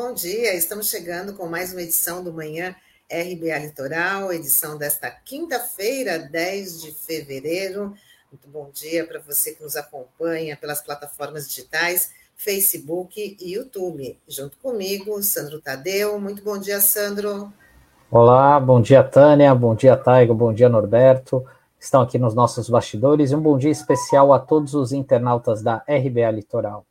bom dia. Estamos chegando com mais uma edição do Manhã RBA Litoral, edição desta quinta-feira, 10 de fevereiro. Muito bom dia para você que nos acompanha pelas plataformas digitais, Facebook e YouTube. Junto comigo, Sandro Tadeu. Muito bom dia, Sandro. Olá, bom dia, Tânia. Bom dia, Taigo. Bom dia, Norberto. Estão aqui nos nossos bastidores. E um bom dia especial a todos os internautas da RBA Litoral.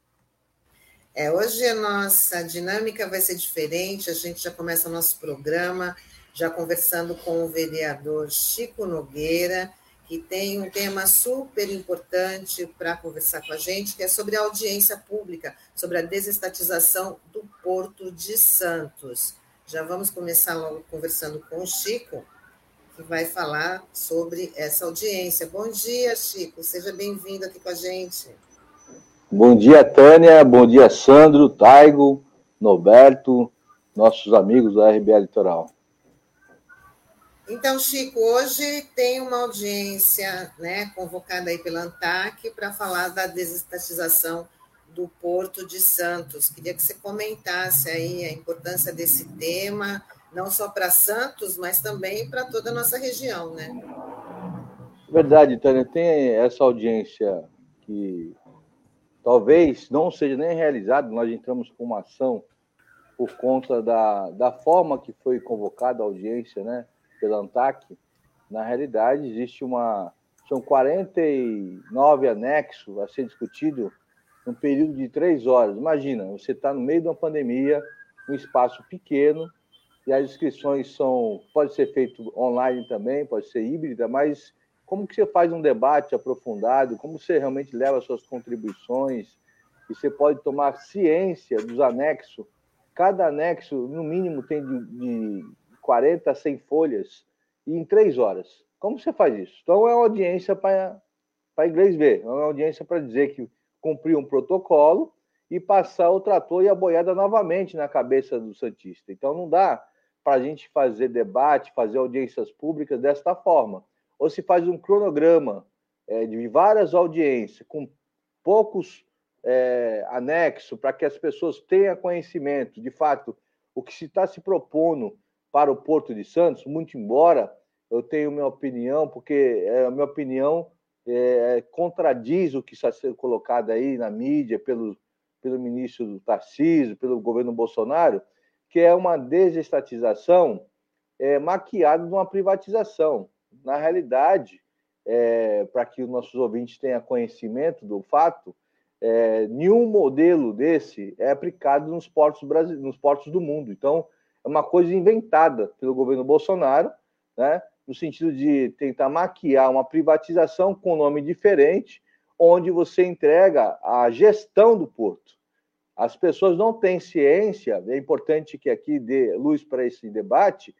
É, hoje a nossa dinâmica vai ser diferente, a gente já começa o nosso programa já conversando com o vereador Chico Nogueira, que tem um tema super importante para conversar com a gente, que é sobre a audiência pública, sobre a desestatização do Porto de Santos. Já vamos começar logo conversando com o Chico, que vai falar sobre essa audiência. Bom dia, Chico, seja bem-vindo aqui com a gente. Bom dia, Tânia. Bom dia, Sandro, Taigo, Noberto, nossos amigos da RBA Litoral. Então, Chico, hoje tem uma audiência né, convocada aí pela ANTAC para falar da desestatização do Porto de Santos. Queria que você comentasse aí a importância desse tema, não só para Santos, mas também para toda a nossa região, né? Verdade, Tânia. Tem essa audiência que talvez não seja nem realizado, nós entramos com uma ação por conta da, da forma que foi convocada a audiência, né, pela ANTAC. Na realidade, existe uma. São 49 anexos a ser discutido num período de três horas. Imagina, você está no meio de uma pandemia, um espaço pequeno, e as inscrições são. Pode ser feito online também, pode ser híbrida, mas como que você faz um debate aprofundado, como você realmente leva suas contribuições, e você pode tomar ciência dos anexos. Cada anexo, no mínimo, tem de, de 40 a 100 folhas, e em três horas. Como você faz isso? Então, é uma audiência para inglês ver, é uma audiência para dizer que cumpriu um protocolo e passar o trator e a boiada novamente na cabeça do Santista. Então, não dá para a gente fazer debate, fazer audiências públicas desta forma ou se faz um cronograma é, de várias audiências, com poucos é, anexos, para que as pessoas tenham conhecimento, de fato, o que se está se propondo para o Porto de Santos, muito embora eu tenha minha opinião, porque é, a minha opinião é, contradiz o que está sendo colocado aí na mídia pelo, pelo ministro Tarcísio, pelo governo Bolsonaro, que é uma desestatização é, maquiada de uma privatização na realidade, é, para que os nossos ouvintes tenham conhecimento do fato, é, nenhum modelo desse é aplicado nos portos, nos portos do mundo. Então, é uma coisa inventada pelo governo Bolsonaro, né, no sentido de tentar maquiar uma privatização com nome diferente, onde você entrega a gestão do porto. As pessoas não têm ciência, é importante que aqui dê luz para esse debate,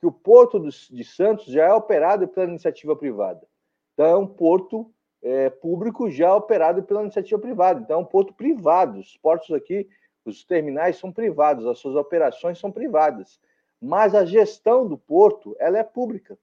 que o Porto de Santos já é operado pela iniciativa privada. Então, é um porto é, público já operado pela iniciativa privada. Então, é um porto privado. Os portos aqui, os terminais são privados, as suas operações são privadas. Mas a gestão do porto, ela é pública.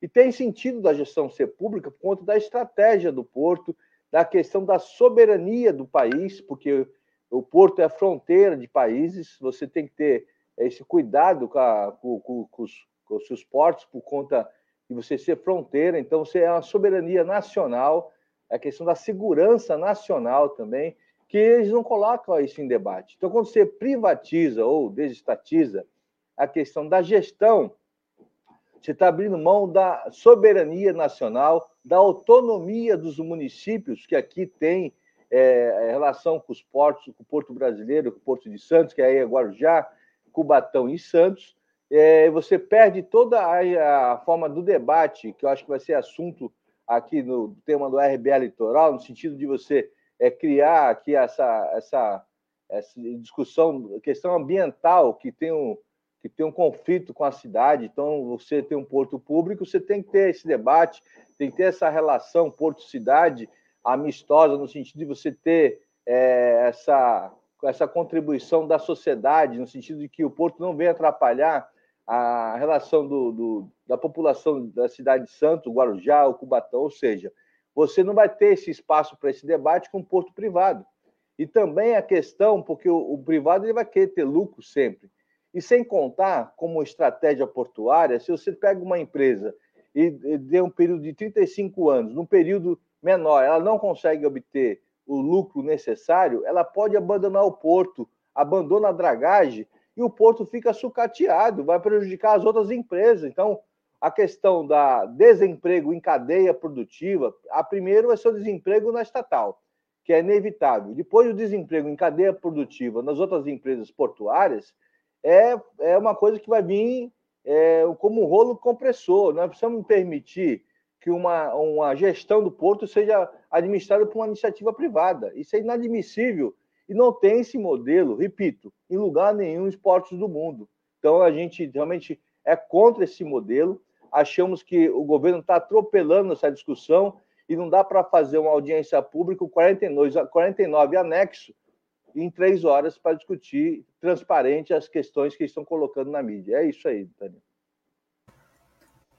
E tem sentido da gestão ser pública por conta da estratégia do porto, da questão da soberania do país, porque o porto é a fronteira de países, você tem que ter esse cuidado com, a, com, com, com os com os seus portos por conta de você ser fronteira, então você é uma soberania nacional, a questão da segurança nacional também, que eles não colocam isso em debate. Então, quando você privatiza ou desestatiza a questão da gestão, você está abrindo mão da soberania nacional, da autonomia dos municípios, que aqui tem é, relação com os portos, com o Porto Brasileiro, com o Porto de Santos, que aí é Guarujá, Cubatão e Santos, é, você perde toda a, a, forma do debate, que eu acho que vai ser assunto aqui no tema do RBA Litoral, no sentido de você é, criar aqui essa, essa, essa discussão, questão ambiental, que tem, um, que tem um conflito com a cidade. Então, você tem um porto público, você tem que ter esse debate, tem que ter essa relação porto-cidade amistosa, no sentido de você ter é, essa, essa contribuição da sociedade, no sentido de que o porto não venha atrapalhar a relação do, do, da população da cidade de Santo, Guarujá, o Cubatão, ou seja, você não vai ter esse espaço para esse debate com um porto privado. E também a questão, porque o, o privado ele vai querer ter lucro sempre. E sem contar, como estratégia portuária, se você pega uma empresa e, e um período de 35 anos, num período menor, ela não consegue obter o lucro necessário, ela pode abandonar o porto, abandona a dragagem e o porto fica sucateado, vai prejudicar as outras empresas. Então, a questão da desemprego em cadeia produtiva, a primeiro vai ser o desemprego na estatal, que é inevitável. Depois, o desemprego em cadeia produtiva nas outras empresas portuárias, é, é uma coisa que vai vir é, como um rolo compressor. Nós precisamos permitir que uma, uma gestão do porto seja administrada por uma iniciativa privada. Isso é inadmissível e não tem esse modelo, repito, em lugar nenhum nos portos do mundo. Então, a gente realmente é contra esse modelo. Achamos que o governo está atropelando essa discussão e não dá para fazer uma audiência pública com 49, 49 anexos em três horas para discutir transparente as questões que estão colocando na mídia. É isso aí, Daniel.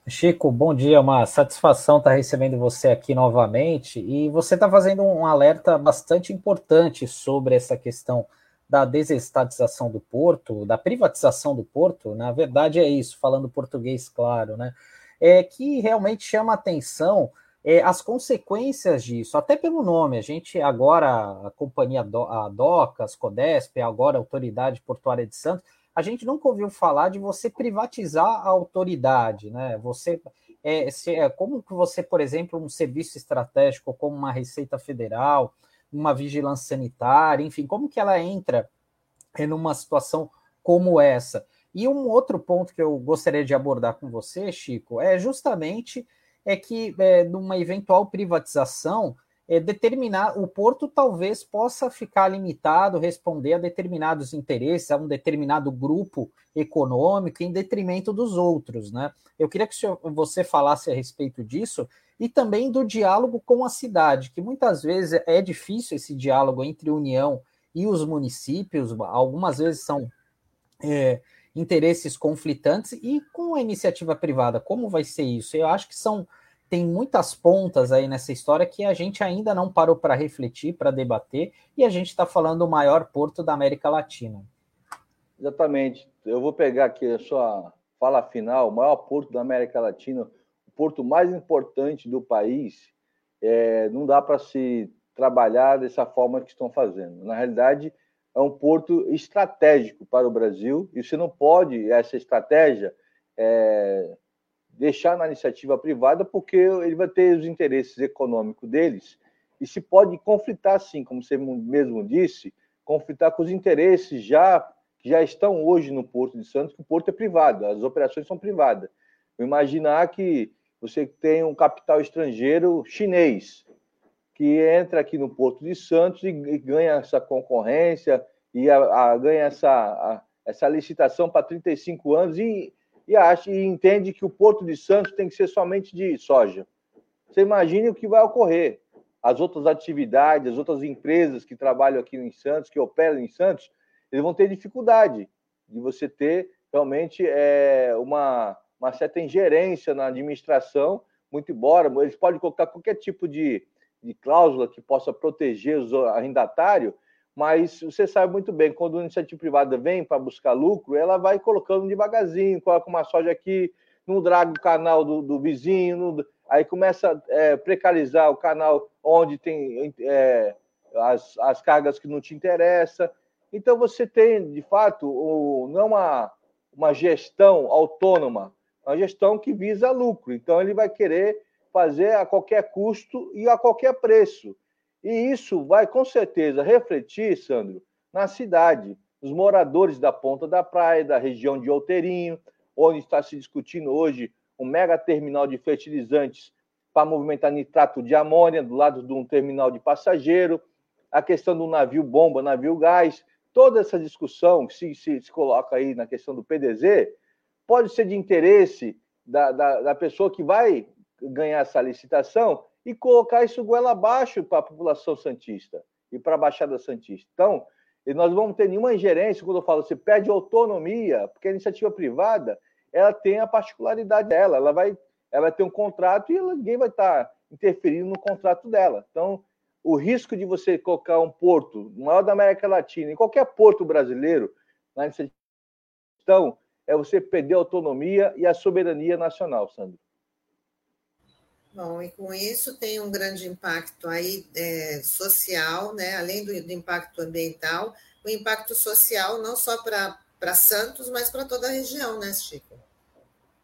Chico, bom dia, uma satisfação estar recebendo você aqui novamente. E você está fazendo um alerta bastante importante sobre essa questão da desestatização do porto, da privatização do porto. Na verdade, é isso, falando português claro, né? É que realmente chama atenção é, as consequências disso, até pelo nome, a gente agora, a companhia Do, a Docas, Codesp, agora a Autoridade Portuária de Santos, a gente nunca ouviu falar de você privatizar a autoridade, né? Você é, se, é como que você, por exemplo, um serviço estratégico como uma Receita Federal, uma vigilância sanitária, enfim, como que ela entra em uma situação como essa? E um outro ponto que eu gostaria de abordar com você, Chico, é justamente é que é, numa eventual privatização, é, determinar o porto talvez possa ficar limitado, responder a determinados interesses, a um determinado grupo econômico, em detrimento dos outros, né? Eu queria que senhor, você falasse a respeito disso e também do diálogo com a cidade, que muitas vezes é difícil esse diálogo entre União e os municípios, algumas vezes são é, interesses conflitantes e com a iniciativa privada, como vai ser isso? Eu acho que são tem muitas pontas aí nessa história que a gente ainda não parou para refletir, para debater, e a gente está falando do maior porto da América Latina. Exatamente. Eu vou pegar aqui a sua fala final, o maior porto da América Latina, o porto mais importante do país, é, não dá para se trabalhar dessa forma que estão fazendo. Na realidade, é um porto estratégico para o Brasil e você não pode, essa estratégia, é, deixar na iniciativa privada porque ele vai ter os interesses econômicos deles e se pode conflitar, sim, como você mesmo disse, conflitar com os interesses já que já estão hoje no Porto de Santos, que o porto é privado, as operações são privadas. Imaginar que você tem um capital estrangeiro chinês que entra aqui no Porto de Santos e, e ganha essa concorrência e a, a, ganha essa, a, essa licitação para 35 anos e, e, acha, e entende que o Porto de Santos tem que ser somente de soja. Você imagine o que vai ocorrer. As outras atividades, as outras empresas que trabalham aqui em Santos, que operam em Santos, eles vão ter dificuldade de você ter realmente é, uma, uma certa ingerência na administração, muito embora eles podem colocar qualquer tipo de de cláusula que possa proteger os arrendatários, mas você sabe muito bem, quando a iniciativa privada vem para buscar lucro, ela vai colocando devagarzinho, coloca uma soja aqui, não draga o canal do, do vizinho, não, aí começa a é, precarizar o canal onde tem é, as, as cargas que não te interessam. Então você tem, de fato, o, não uma, uma gestão autônoma, uma gestão que visa lucro. Então ele vai querer fazer a qualquer custo e a qualquer preço. E isso vai com certeza refletir, Sandro, na cidade, nos moradores da ponta da praia, da região de Outeirinho, onde está se discutindo hoje um mega terminal de fertilizantes para movimentar nitrato de amônia do lado de um terminal de passageiro, a questão do navio bomba, navio gás, toda essa discussão que se, se, se coloca aí na questão do PDZ pode ser de interesse da, da, da pessoa que vai ganhar essa licitação e colocar isso goela abaixo para a população santista e para a Baixada Santista. Então, nós não vamos ter nenhuma ingerência quando eu falo você pede autonomia, porque a iniciativa privada ela tem a particularidade dela, ela vai, ela ter um contrato e ninguém vai estar interferindo no contrato dela. Então, o risco de você colocar um porto, maior da América Latina, em qualquer porto brasileiro, na questão, é você perder a autonomia e a soberania nacional, Sandro. Bom, e com isso tem um grande impacto aí é, social, né? além do, do, impacto ambiental, o impacto social não só para Santos, mas para toda a região, né, Chico?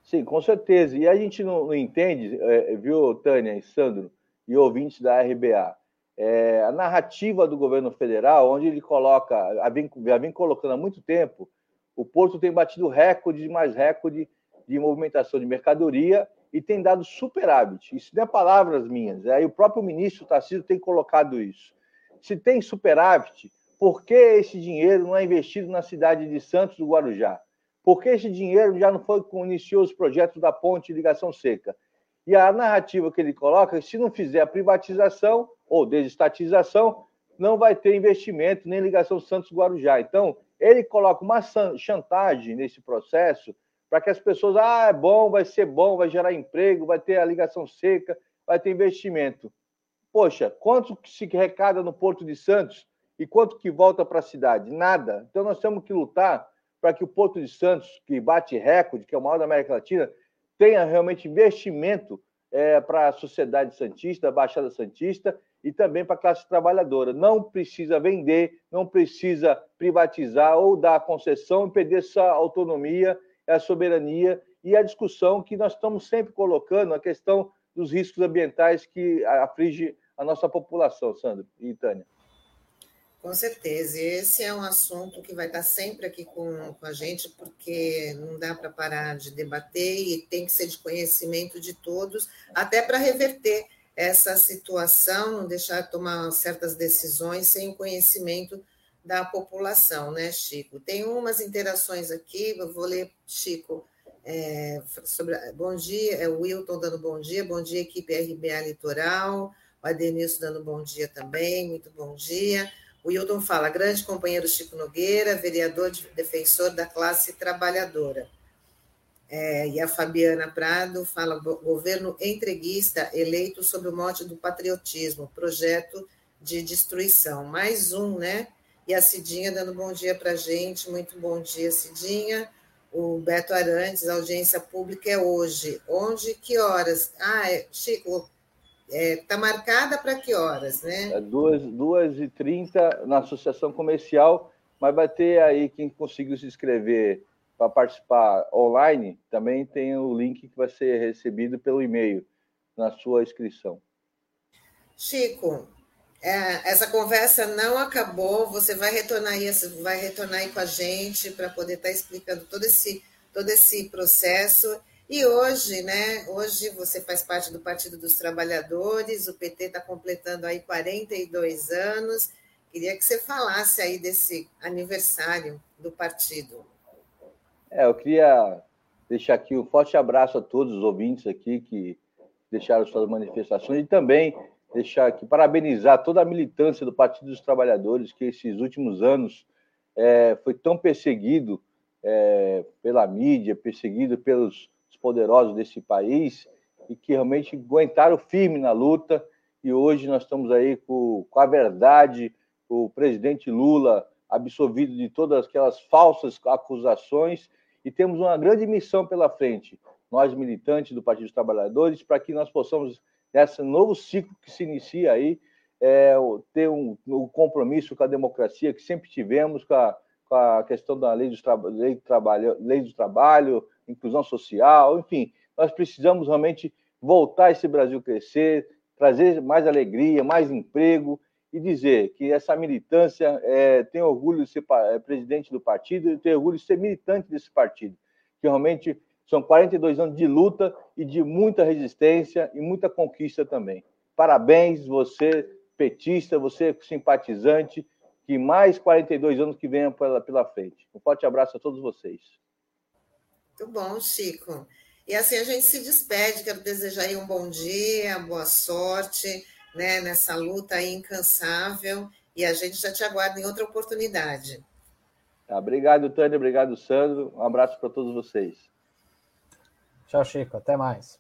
Sim, com certeza. E a gente não, não entende, é, viu, Tânia e Sandro, e ouvintes da RBA, é, a narrativa do governo federal, onde ele coloca, já vem, já vem colocando há muito tempo, o Porto tem batido recorde de mais recorde de movimentação de mercadoria e tem dado superávit. Isso não é palavras minhas, aí o próprio ministro Tarcísio tem colocado isso. Se tem superávit, por que esse dinheiro não é investido na cidade de Santos do Guarujá? Por que esse dinheiro já não foi iniciou os projetos da ponte de ligação seca? E a narrativa que ele coloca, é se não fizer a privatização ou desestatização, não vai ter investimento nem ligação Santos-Guarujá. Então, ele coloca uma chantagem nesse processo para que as pessoas, ah, é bom, vai ser bom, vai gerar emprego, vai ter a ligação seca, vai ter investimento. Poxa, quanto se recada no Porto de Santos e quanto que volta para a cidade? Nada. Então nós temos que lutar para que o Porto de Santos, que bate recorde, que é o maior da América Latina, tenha realmente investimento é, para a sociedade santista, a Baixada Santista e também para a classe trabalhadora. Não precisa vender, não precisa privatizar ou dar concessão e perder essa autonomia é a soberania e a discussão que nós estamos sempre colocando, a questão dos riscos ambientais que aflige a nossa população, Sandro e Tânia. Com certeza. Esse é um assunto que vai estar sempre aqui com, com a gente, porque não dá para parar de debater e tem que ser de conhecimento de todos, até para reverter essa situação, não deixar de tomar certas decisões sem o conhecimento da população, né, Chico? Tem umas interações aqui, eu vou ler, Chico, é, sobre, bom dia, é o Wilton dando bom dia, bom dia, equipe RBA Litoral, o Adenilson dando bom dia também, muito bom dia. O Wilton fala, grande companheiro Chico Nogueira, vereador de, defensor da classe trabalhadora. É, e a Fabiana Prado fala, governo entreguista eleito sob o mote do patriotismo, projeto de destruição. Mais um, né? E a Cidinha dando bom dia para a gente. Muito bom dia, Cidinha. O Beto Arantes, a audiência pública é hoje. Onde, que horas? Ah, é, Chico, está é, tá marcada para que horas, né? É duas, duas e trinta na Associação Comercial, mas vai ter aí quem conseguiu se inscrever para participar online, também tem o link que vai ser recebido pelo e-mail na sua inscrição. Chico, é, essa conversa não acabou, você vai retornar aí, vai retornar aí com a gente para poder estar tá explicando todo esse, todo esse processo. E hoje, né? Hoje você faz parte do Partido dos Trabalhadores, o PT está completando aí 42 anos. Queria que você falasse aí desse aniversário do partido. É, eu queria deixar aqui um forte abraço a todos os ouvintes aqui que deixaram suas manifestações e também deixar aqui, parabenizar toda a militância do Partido dos Trabalhadores, que esses últimos anos é, foi tão perseguido é, pela mídia, perseguido pelos poderosos desse país, e que realmente aguentaram firme na luta. E hoje nós estamos aí com, com a verdade, o presidente Lula absolvido de todas aquelas falsas acusações, e temos uma grande missão pela frente, nós militantes do Partido dos Trabalhadores, para que nós possamos nesse novo ciclo que se inicia aí, é, ter um, um, compromisso com a democracia que sempre tivemos, com a, com a questão da lei, dos lei, do trabalho, lei do trabalho, inclusão social, enfim, nós precisamos realmente voltar esse Brasil crescer, trazer mais alegria, mais emprego e dizer que essa militância é, tem orgulho de ser é, presidente do partido e tem orgulho de ser militante desse partido, que realmente são 42 anos de luta e de muita resistência e muita conquista também. Parabéns, você petista, você simpatizante, que mais 42 anos que venham pela, pela frente. Um forte abraço a todos vocês. Muito bom, Chico. E assim a gente se despede, quero desejar um bom dia, boa sorte né, nessa luta incansável e a gente já te aguarda em outra oportunidade. Tá, obrigado, Tânia, obrigado, Sandro. Um abraço para todos vocês. Tchau, Chico. Até mais.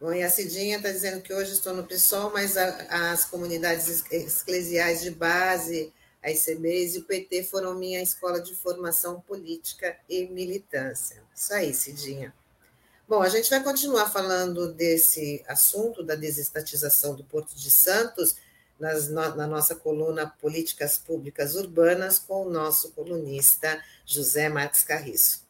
Bom, e a Cidinha está dizendo que hoje estou no PSOL, mas a, as comunidades eclesiais de base, a ICBs e o PT foram minha escola de formação política e militância. Isso aí, Cidinha. Bom, a gente vai continuar falando desse assunto da desestatização do Porto de Santos nas, na nossa coluna Políticas Públicas Urbanas com o nosso colunista José Marques Carriço.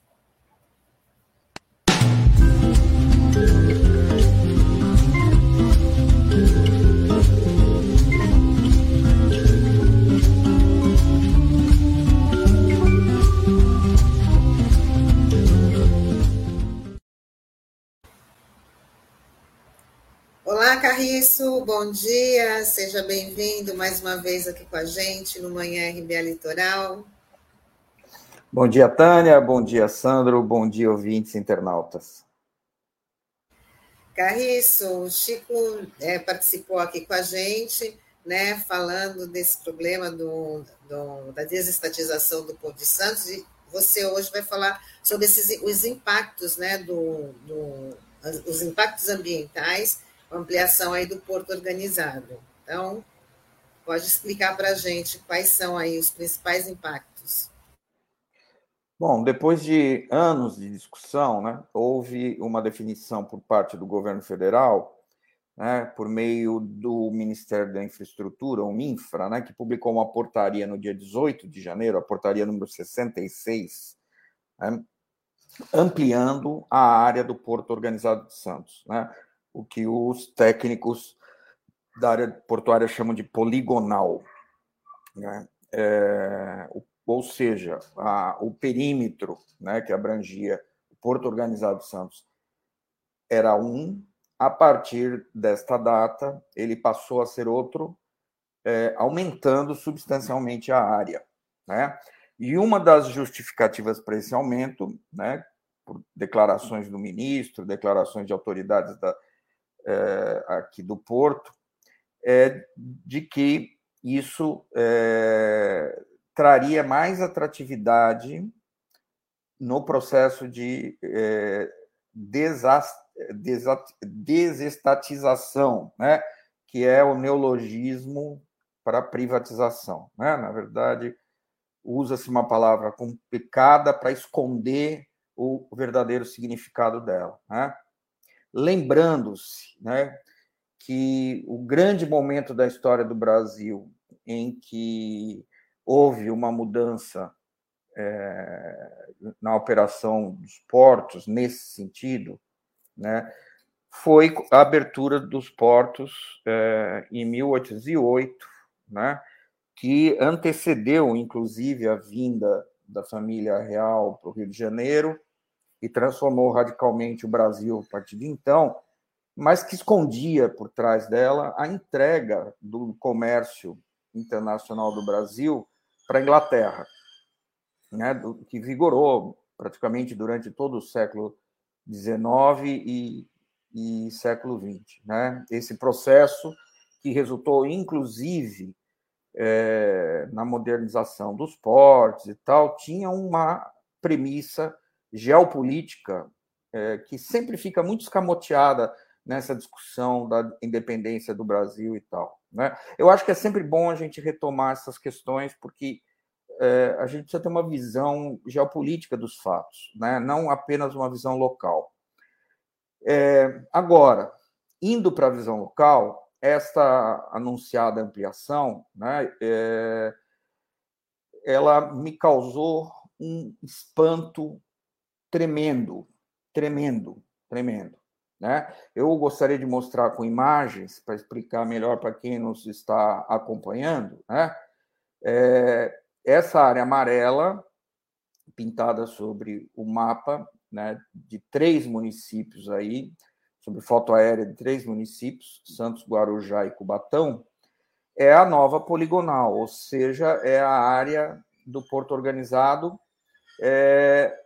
Bom dia, seja bem-vindo mais uma vez aqui com a gente no Manhã RBA Litoral. Bom dia, Tânia, bom dia, Sandro, bom dia, ouvintes internautas. Carriço, o Chico é, participou aqui com a gente, né, falando desse problema do, do, da desestatização do Porto de Santos, e você hoje vai falar sobre esses, os impactos, né, do, do, os impactos ambientais ampliação aí do porto organizado. Então, pode explicar para a gente quais são aí os principais impactos. Bom, depois de anos de discussão, né, houve uma definição por parte do governo federal, né, por meio do Ministério da Infraestrutura, o MINFRA, né, que publicou uma portaria no dia 18 de janeiro, a portaria número 66, né, ampliando a área do Porto Organizado de Santos. Né, o que os técnicos da área portuária chamam de poligonal. Né? É, ou seja, a, o perímetro né, que abrangia o Porto Organizado Santos era um, a partir desta data, ele passou a ser outro, é, aumentando substancialmente a área. Né? E uma das justificativas para esse aumento, né, por declarações do ministro, declarações de autoridades da, é, aqui do Porto, é de que isso é, traria mais atratividade no processo de é, desestatização, né? que é o neologismo para privatização. Né? Na verdade, usa-se uma palavra complicada para esconder o verdadeiro significado dela. Né? Lembrando-se né, que o grande momento da história do Brasil em que houve uma mudança é, na operação dos portos nesse sentido, né, foi a abertura dos portos é, em 1808, né, que antecedeu, inclusive, a vinda da família real para o Rio de Janeiro e transformou radicalmente o Brasil a partir de então, mas que escondia por trás dela a entrega do comércio internacional do Brasil para a Inglaterra, né, que vigorou praticamente durante todo o século XIX e, e século XX. Né? Esse processo que resultou, inclusive, é, na modernização dos portos e tal, tinha uma premissa geopolítica é, que sempre fica muito escamoteada nessa discussão da independência do Brasil e tal. Né? Eu acho que é sempre bom a gente retomar essas questões, porque é, a gente precisa ter uma visão geopolítica dos fatos, né? não apenas uma visão local. É, agora, indo para a visão local, esta anunciada ampliação, né, é, ela me causou um espanto tremendo, tremendo, tremendo. Né? Eu gostaria de mostrar com imagens para explicar melhor para quem nos está acompanhando. Né? É, essa área amarela, pintada sobre o mapa né, de três municípios aí, sobre foto aérea de três municípios, Santos, Guarujá e Cubatão, é a nova poligonal, ou seja, é a área do porto organizado é,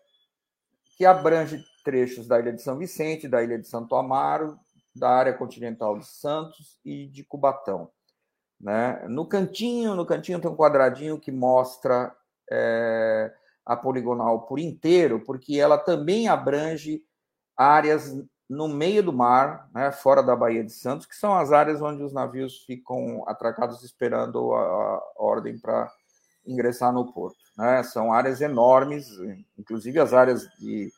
que abrange trechos da Ilha de São Vicente, da Ilha de Santo Amaro, da área continental de Santos e de Cubatão. Né? No cantinho, no cantinho tem um quadradinho que mostra é, a poligonal por inteiro, porque ela também abrange áreas no meio do mar, né, fora da Baía de Santos, que são as áreas onde os navios ficam atracados esperando a, a ordem para ingressar no porto. Né? São áreas enormes, inclusive as áreas de,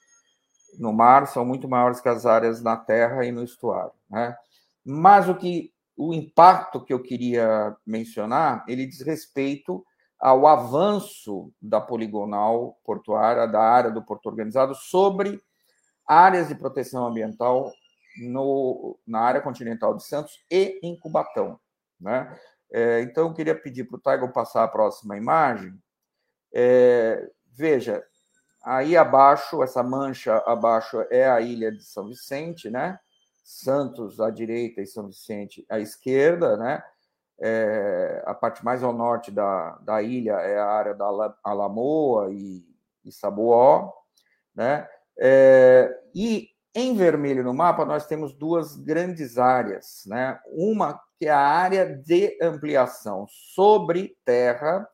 no mar são muito maiores que as áreas na terra e no estuário. Né? Mas o que o impacto que eu queria mencionar, ele diz respeito ao avanço da poligonal portuária, da área do porto organizado, sobre áreas de proteção ambiental no, na área continental de Santos e em Cubatão. Né? É, então, eu queria pedir para o Taigo passar a próxima imagem. É, veja, aí abaixo, essa mancha abaixo é a ilha de São Vicente, né? Santos à direita e São Vicente à esquerda, né? É, a parte mais ao norte da, da ilha é a área da Alamoa e, e Sabuó, né? É, e em vermelho no mapa nós temos duas grandes áreas, né? Uma que é a área de ampliação sobre terra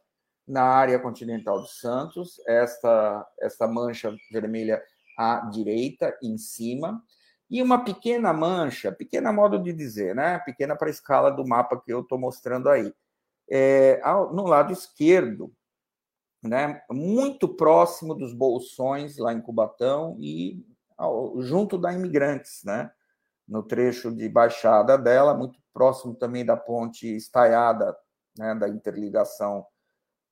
na área continental de Santos, esta esta mancha vermelha à direita em cima, e uma pequena mancha, pequena modo de dizer, né? Pequena para a escala do mapa que eu estou mostrando aí. É, no lado esquerdo, né, muito próximo dos bolsões lá em Cubatão e ao, junto da Imigrantes, né, no trecho de baixada dela, muito próximo também da ponte estaiada, né, da interligação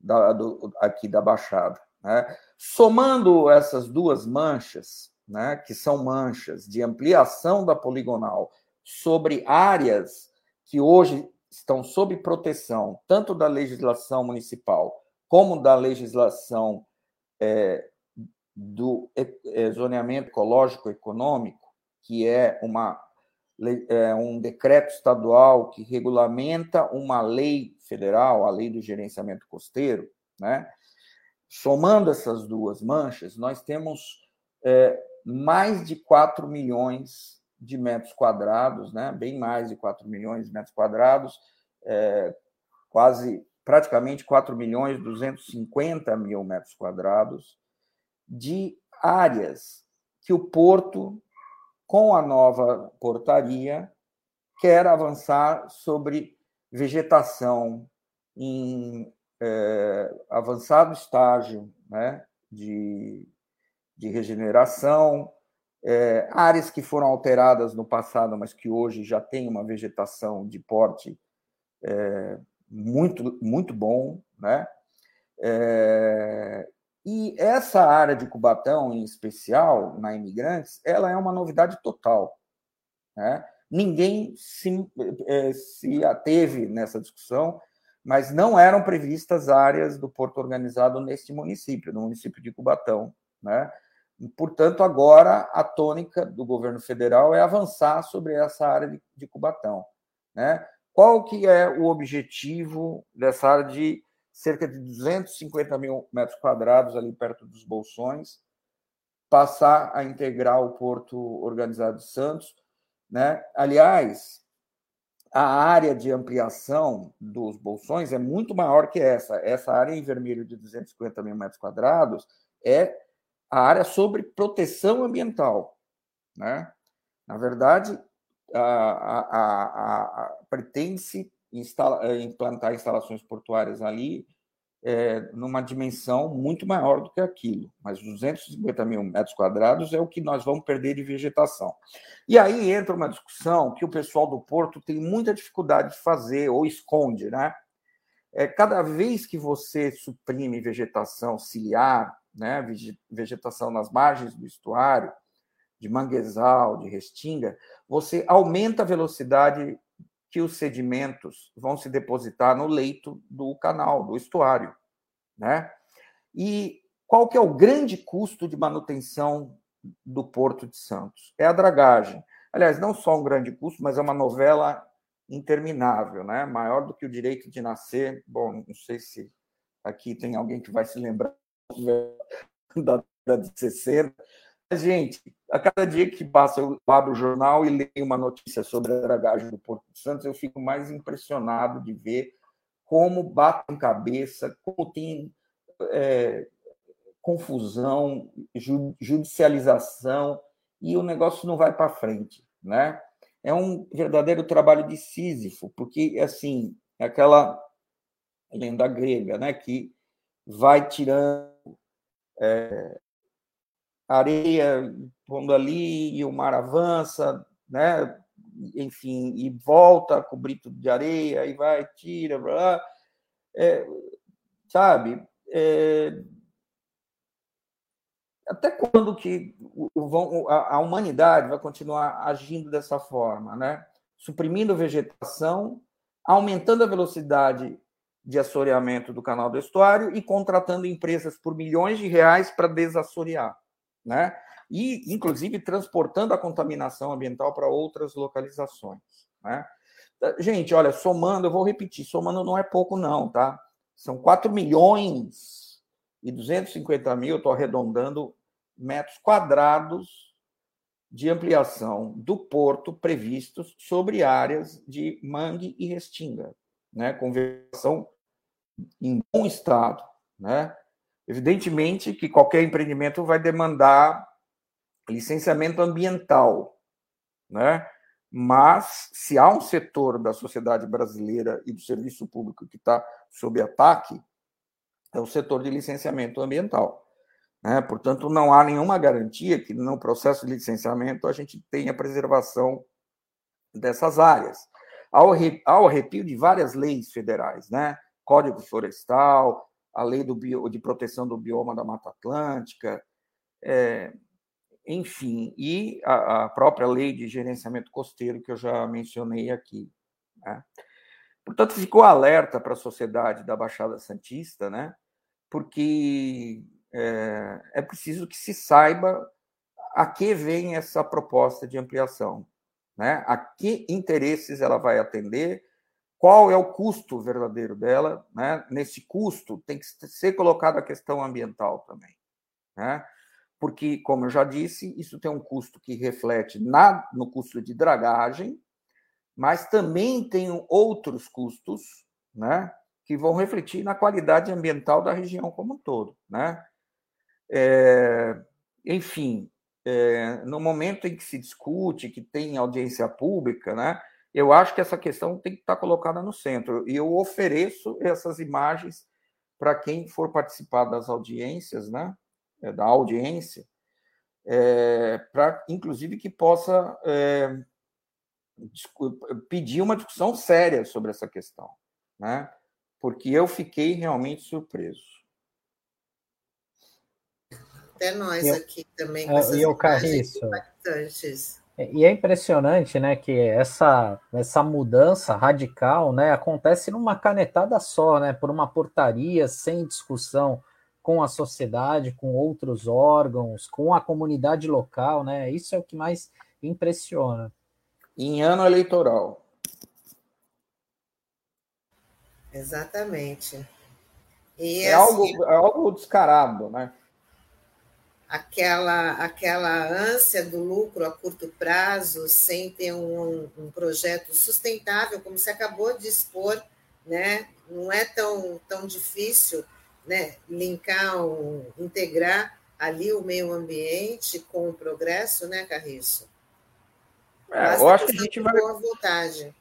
da, do, aqui da Baixada. Né. Somando essas duas manchas, né, que são manchas de ampliação da poligonal sobre áreas que hoje estão sob proteção tanto da legislação municipal como da legislação é, do é, zoneamento ecológico econômico, que é, uma, é um decreto estadual que regulamenta uma lei federal, a lei do gerenciamento costeiro, né? Somando essas duas manchas, nós temos é, mais de 4 milhões de metros quadrados, né? bem mais de 4 milhões de metros quadrados, é, quase praticamente 4 milhões 250 mil metros quadrados de áreas que o porto, com a nova portaria, quer avançar sobre vegetação em é, avançado estágio né, de de regeneração, é, áreas que foram alteradas no passado, mas que hoje já têm uma vegetação de porte é, muito, muito bom, né? É, e essa área de Cubatão, em especial, na Imigrantes, ela é uma novidade total. Né? Ninguém se, é, se ateve nessa discussão, mas não eram previstas áreas do porto organizado neste município, no município de Cubatão. Né? Portanto, agora a tônica do governo federal é avançar sobre essa área de, de Cubatão. Né? Qual que é o objetivo dessa área de cerca de 250 mil metros quadrados ali perto dos Bolsões, passar a integrar o Porto Organizado de Santos? Né? Aliás, a área de ampliação dos Bolsões é muito maior que essa. Essa área em vermelho de 250 mil metros quadrados é a área sobre proteção ambiental. Né? Na verdade, a, a, a, pretende-se instala, eh, implantar instalações portuárias ali é, numa dimensão muito maior do que aquilo, mas 250 mil metros quadrados é o que nós vamos perder de vegetação. E aí entra uma discussão que o pessoal do Porto tem muita dificuldade de fazer ou esconde, né? É, cada vez que você suprime vegetação ciliar, né, vegetação nas margens do estuário, de manguezal, de restinga, você aumenta a velocidade que os sedimentos vão se depositar no leito do canal, do estuário, né? E qual que é o grande custo de manutenção do Porto de Santos? É a dragagem. Aliás, não só um grande custo, mas é uma novela interminável, né? Maior do que o direito de nascer. Bom, não sei se aqui tem alguém que vai se lembrar da década de 60. Gente, a cada dia que passa, eu abro o jornal e leio uma notícia sobre a dragagem do Porto de Santos, eu fico mais impressionado de ver como batem cabeça, como tem é, confusão, judicialização e o negócio não vai para frente, né? É um verdadeiro trabalho de Sísifo, porque assim, é aquela lenda grega, né, que vai tirando é, areia, pondo ali e o mar avança, né? Enfim, e volta a cobrir tudo de areia, e vai, tira, blá, é, sabe? É, até quando que a humanidade vai continuar agindo dessa forma, né? Suprimindo vegetação, aumentando a velocidade de assoreamento do canal do estuário e contratando empresas por milhões de reais para desassorear, né? E, inclusive, transportando a contaminação ambiental para outras localizações, né? Gente, olha, somando, eu vou repetir, somando não é pouco não, tá? São 4 milhões e 250 mil, estou arredondando, metros quadrados de ampliação do porto previstos sobre áreas de mangue e restinga, né, com em bom estado, né? Evidentemente que qualquer empreendimento vai demandar licenciamento ambiental, né? Mas se há um setor da sociedade brasileira e do serviço público que está sob ataque, é o setor de licenciamento ambiental. Né? Portanto, não há nenhuma garantia que no processo de licenciamento a gente tenha preservação dessas áreas. Ao, ao arrepio de várias leis federais, né? Código Florestal, a lei bio, de proteção do bioma da Mata Atlântica, é, enfim, e a, a, própria lei de gerenciamento costeiro que eu já mencionei aqui. Né? Portanto, ficou alerta para a sociedade da Baixada Santista, né? porque é, é preciso que se saiba a que vem essa proposta de ampliação, né? A que interesses ela vai atender, qual é o custo verdadeiro dela, né? Nesse custo tem que ser colocada a questão ambiental também, né? Porque, como eu já disse, isso tem um custo que reflete na, no custo de dragagem, mas também tem outros custos, né? Que vão refletir na qualidade ambiental da região como um todo, né? É, enfim, é, no momento em que se discute, que tem audiência pública, né, eu acho que essa questão tem que estar colocada no centro. E eu ofereço essas imagens para quem for participar das audiências, né, é, da audiência, é, para, inclusive, que possa é, pedir uma discussão séria sobre essa questão, né, porque eu fiquei realmente surpreso. Até nós eu, aqui também com é, essas e o Carriço, E é impressionante, né, que essa, essa mudança radical, né, acontece numa canetada só, né, por uma portaria sem discussão com a sociedade, com outros órgãos, com a comunidade local, né? Isso é o que mais impressiona. Em ano eleitoral. Exatamente. E é, assim, algo, é algo descarado, né? Aquela, aquela ânsia do lucro a curto prazo, sem ter um, um projeto sustentável, como você acabou de expor, né? não é tão, tão difícil né? linkar, um, integrar ali o meio ambiente com o progresso, né, Carriço? É, eu acho que a gente vai. Vontade.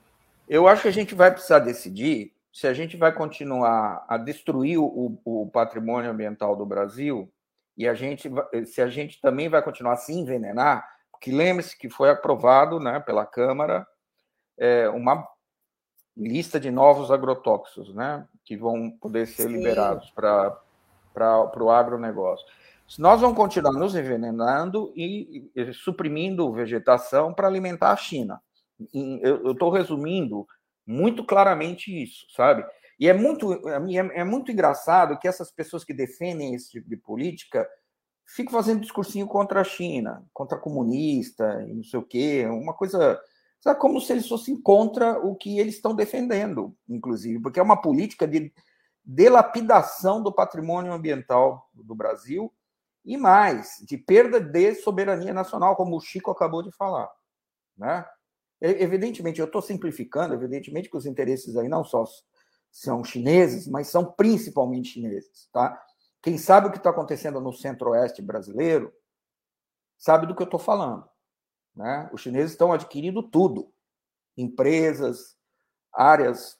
Eu acho que a gente vai precisar decidir se a gente vai continuar a destruir o, o patrimônio ambiental do Brasil e a gente, se a gente também vai continuar a se envenenar, porque lembre-se que foi aprovado né, pela Câmara é, uma lista de novos agrotóxicos, né, que vão poder ser Sim. liberados para o agronegócio. Nós vamos continuar nos envenenando e, e suprimindo vegetação para alimentar a China. Eu estou resumindo muito claramente isso, sabe? E é muito, é, é muito engraçado que essas pessoas que defendem esse tipo de política ficam fazendo discursinho contra a China, contra a comunista, e não sei o quê, uma coisa. Sabe, como se eles fossem contra o que eles estão defendendo, inclusive, porque é uma política de delapidação do patrimônio ambiental do Brasil e mais, de perda de soberania nacional, como o Chico acabou de falar. Né? Evidentemente, eu estou simplificando, evidentemente que os interesses aí não só são chineses, mas são principalmente chineses. Tá? Quem sabe o que está acontecendo no centro-oeste brasileiro sabe do que eu estou falando. Né? Os chineses estão adquirindo tudo: empresas, áreas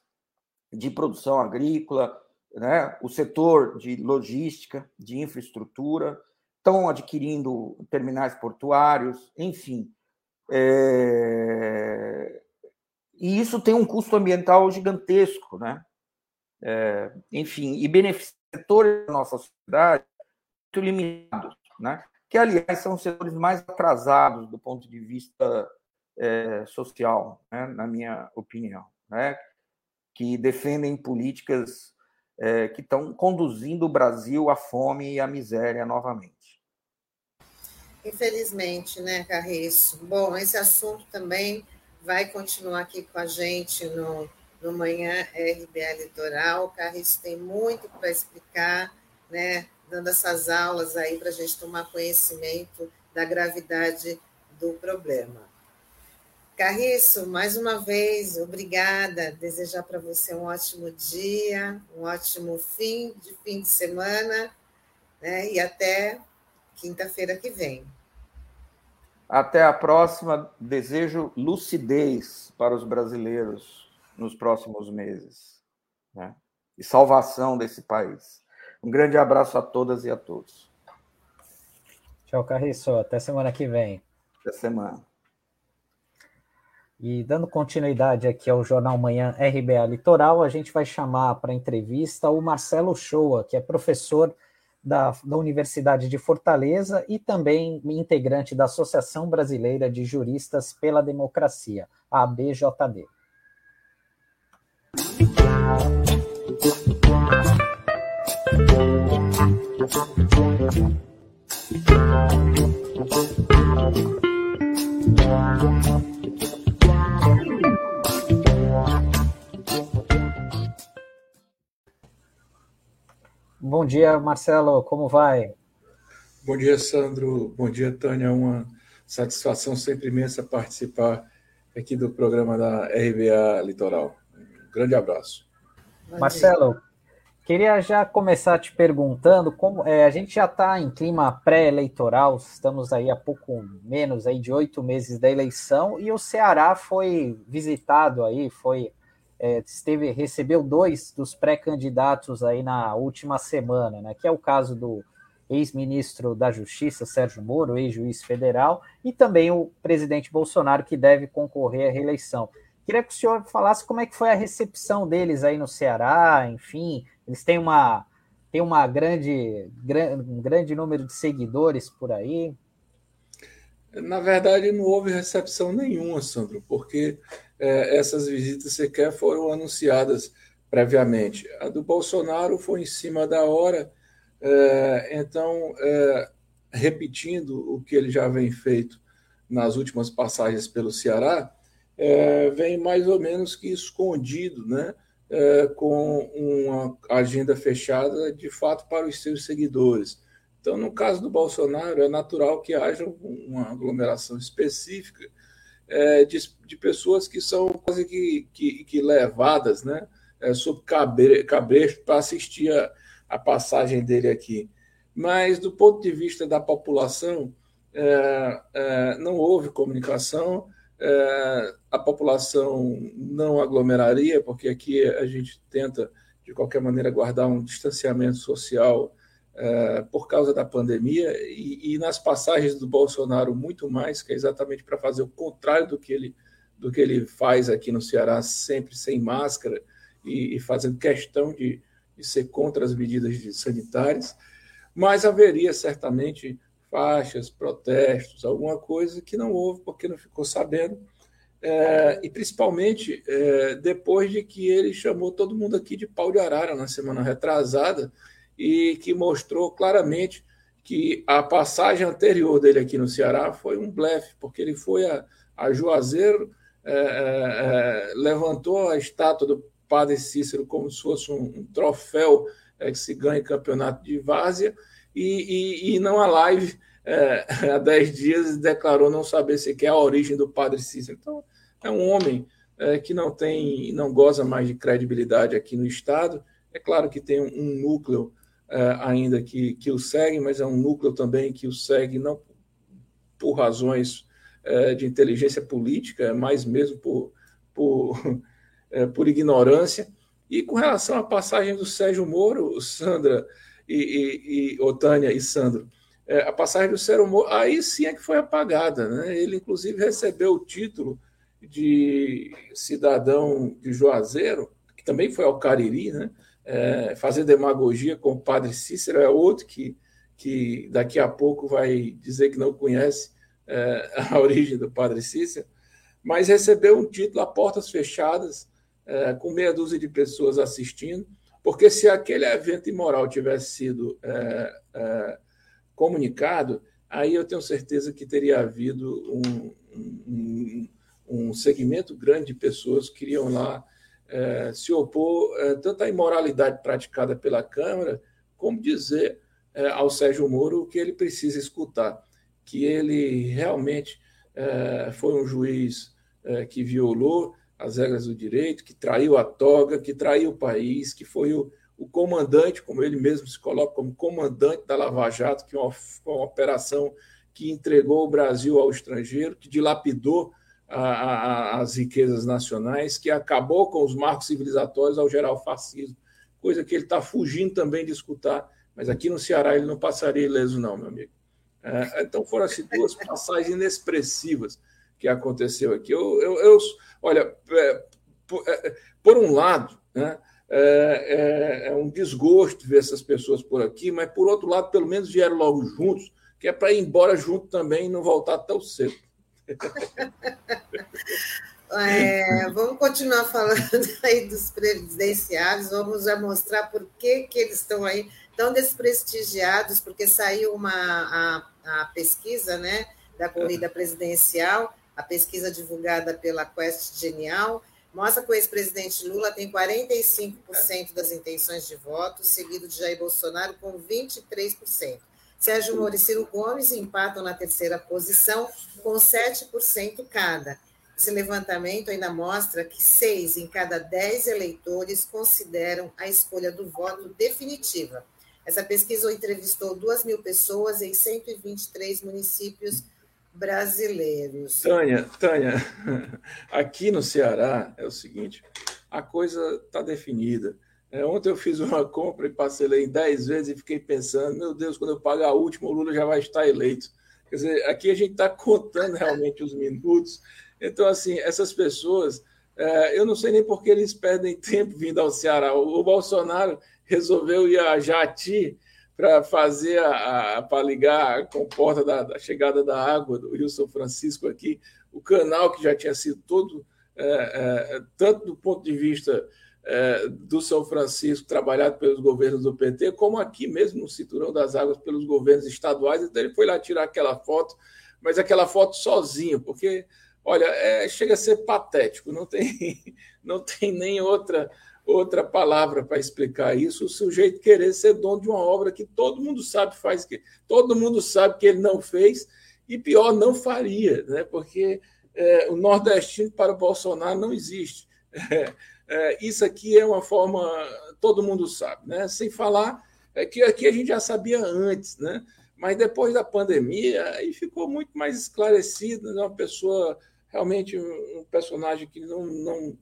de produção agrícola, né? o setor de logística, de infraestrutura, estão adquirindo terminais portuários, enfim. É... E isso tem um custo ambiental gigantesco, né? É... Enfim, e beneficia setores da nossa sociedade muito limitados, né? que, aliás, são os setores mais atrasados do ponto de vista é, social, né? na minha opinião, né? que defendem políticas é, que estão conduzindo o Brasil à fome e à miséria novamente. Infelizmente, né, Carriço? Bom, esse assunto também vai continuar aqui com a gente no, no Manhã RBA Litoral. O Carriço tem muito para explicar, né, dando essas aulas aí para a gente tomar conhecimento da gravidade do problema. Carriço, mais uma vez, obrigada. Desejar para você um ótimo dia, um ótimo fim de fim de semana, né? E até quinta-feira que vem. Até a próxima. Desejo lucidez para os brasileiros nos próximos meses né? e salvação desse país. Um grande abraço a todas e a todos. Tchau, Carriço. Até semana que vem. Até semana. E dando continuidade aqui ao Jornal Manhã RBA Litoral, a gente vai chamar para entrevista o Marcelo Shoa, que é professor da, da Universidade de Fortaleza e também integrante da Associação Brasileira de Juristas pela Democracia, a ABJD. Bom dia, Marcelo, como vai? Bom dia, Sandro. Bom dia, Tânia. Uma satisfação sempre imensa participar aqui do programa da RBA Litoral. Um grande abraço. Marcelo, queria já começar te perguntando como é, a gente já está em clima pré-eleitoral, estamos aí a pouco menos aí de oito meses da eleição e o Ceará foi visitado aí, foi é, esteve, recebeu dois dos pré-candidatos aí na última semana, né? Que é o caso do ex-ministro da Justiça, Sérgio Moro, ex-juiz federal, e também o presidente Bolsonaro, que deve concorrer à reeleição. Queria que o senhor falasse como é que foi a recepção deles aí no Ceará, enfim, eles têm uma, têm uma grande, um grande número de seguidores por aí. Na verdade, não houve recepção nenhuma, Sandro, porque é, essas visitas sequer foram anunciadas previamente. A do Bolsonaro foi em cima da hora, é, então, é, repetindo o que ele já vem feito nas últimas passagens pelo Ceará, é, vem mais ou menos que escondido, né? É, com uma agenda fechada de fato para os seus seguidores. Então, no caso do Bolsonaro, é natural que haja uma aglomeração específica é, de, de, pessoas que são quase que, que, que levadas né, é, sob cabre, para assistir a, a, passagem dele aqui. Mas, do ponto de vista da população, é não houve comunicação, é, a população não aglomeraria, porque aqui a gente tenta, de qualquer maneira, guardar um distanciamento social é, por causa da pandemia e, e, nas passagens do Bolsonaro muito mais, que é exatamente para fazer o contrário do que ele do que ele faz aqui no Ceará, sempre sem máscara e, e fazendo questão de, de, ser contra as medidas sanitárias, mas haveria certamente faixas, protestos, alguma coisa que não houve porque não ficou sabendo. É, e principalmente é, depois de que ele chamou todo mundo aqui de pau de arara na semana retrasada, e que mostrou claramente que a passagem anterior dele aqui no Ceará foi um blefe, porque ele foi a, a Juazeiro, é, é, é, levantou a estátua do padre Cícero como se fosse um, um troféu é, que se ganha em campeonato de várzea, e, e, e não a live é, há dez dias declarou não saber sequer a origem do padre Cícero. Então, é um homem é, que não tem, não goza mais de credibilidade aqui no Estado. É claro que tem um, núcleo é, ainda que, que o segue, mas é um núcleo também que o segue não por razões é, de inteligência política, mais mesmo por, por, é, por ignorância. E com relação à passagem do Sérgio Moro, Sandra e, e, e Otânia e Sandro, é, a passagem do Sérgio Moro, aí sim é que foi apagada. Né? Ele, inclusive, recebeu o título de cidadão de Juazeiro, que também foi ao Cariri, né? É, fazer demagogia com o padre Cícero, é outro que, que daqui a pouco vai dizer que não conhece é, a origem do padre Cícero, mas recebeu um título a portas fechadas, é, com meia dúzia de pessoas assistindo, porque se aquele evento imoral tivesse sido é, é, comunicado, aí eu tenho certeza que teria havido um, um, um segmento grande de pessoas que iriam lá é, se opor é, tanto à imoralidade praticada pela Câmara, como dizer é, ao Sérgio Moro o que ele precisa escutar, que ele realmente foi um juiz que violou as regras do direito, que traiu a toga, que traiu o país, que foi o, o comandante, como ele mesmo se coloca como comandante da Lava Jato, que é uma, uma operação que entregou o Brasil ao estrangeiro, que dilapidou a, a, as riquezas nacionais, que acabou com os marcos civilizatórios ao gerar o fascismo, coisa que ele está fugindo também de escutar, mas aqui no Ceará ele não passaria ileso, não, meu amigo. É, então foram assim, duas passagens inexpressivas que aconteceu aqui. Eu, eu, eu olha, é, por, é, por, um lado, né, é, é, é, um desgosto ver essas pessoas por aqui, mas por outro lado, pelo menos vieram logo juntos, que é para ir embora junto também e não voltar tão cedo. É, vamos continuar falando aí dos presidenciários, vamos já mostrar por que, que eles estão aí tão desprestigiados, porque saiu uma a, a pesquisa né, da corrida presidencial, a pesquisa divulgada pela Quest Genial, mostra que o ex-presidente Lula tem 45% das intenções de voto, seguido de Jair Bolsonaro com 23%. Sérgio Moro e Ciro Gomes empatam na terceira posição, com 7% cada. Esse levantamento ainda mostra que seis em cada dez eleitores consideram a escolha do voto definitiva. Essa pesquisa entrevistou 2 mil pessoas em 123 municípios brasileiros. Tânia, Tânia, aqui no Ceará é o seguinte: a coisa está definida. É, ontem eu fiz uma compra e parcelei 10 vezes e fiquei pensando, meu Deus, quando eu pagar a última, o Lula já vai estar eleito. Quer dizer, aqui a gente está contando realmente os minutos. Então, assim, essas pessoas, é, eu não sei nem por que eles perdem tempo vindo ao Ceará. O, o Bolsonaro resolveu ir a Jati para fazer a, a para ligar a comporta da, da, chegada da água do Rio São Francisco aqui, o canal que já tinha sido todo, é, é, tanto do ponto de vista é, do São Francisco, trabalhado pelos governos do PT, como aqui mesmo no Cinturão das Águas, pelos governos estaduais. Então ele foi lá tirar aquela foto, mas aquela foto sozinho, porque, olha, é, chega a ser patético, não tem, não tem nem outra, outra palavra para explicar isso. O sujeito querer ser dono de uma obra que todo mundo sabe faz que todo mundo sabe que ele não fez e pior não faria, né? Porque é, o nordestino para o Bolsonaro não existe. É, é, isso aqui é uma forma, todo mundo sabe, né? Sem falar é que aqui a gente já sabia antes, né? Mas depois da pandemia, aí ficou muito mais esclarecido, né? uma pessoa realmente um personagem que não, não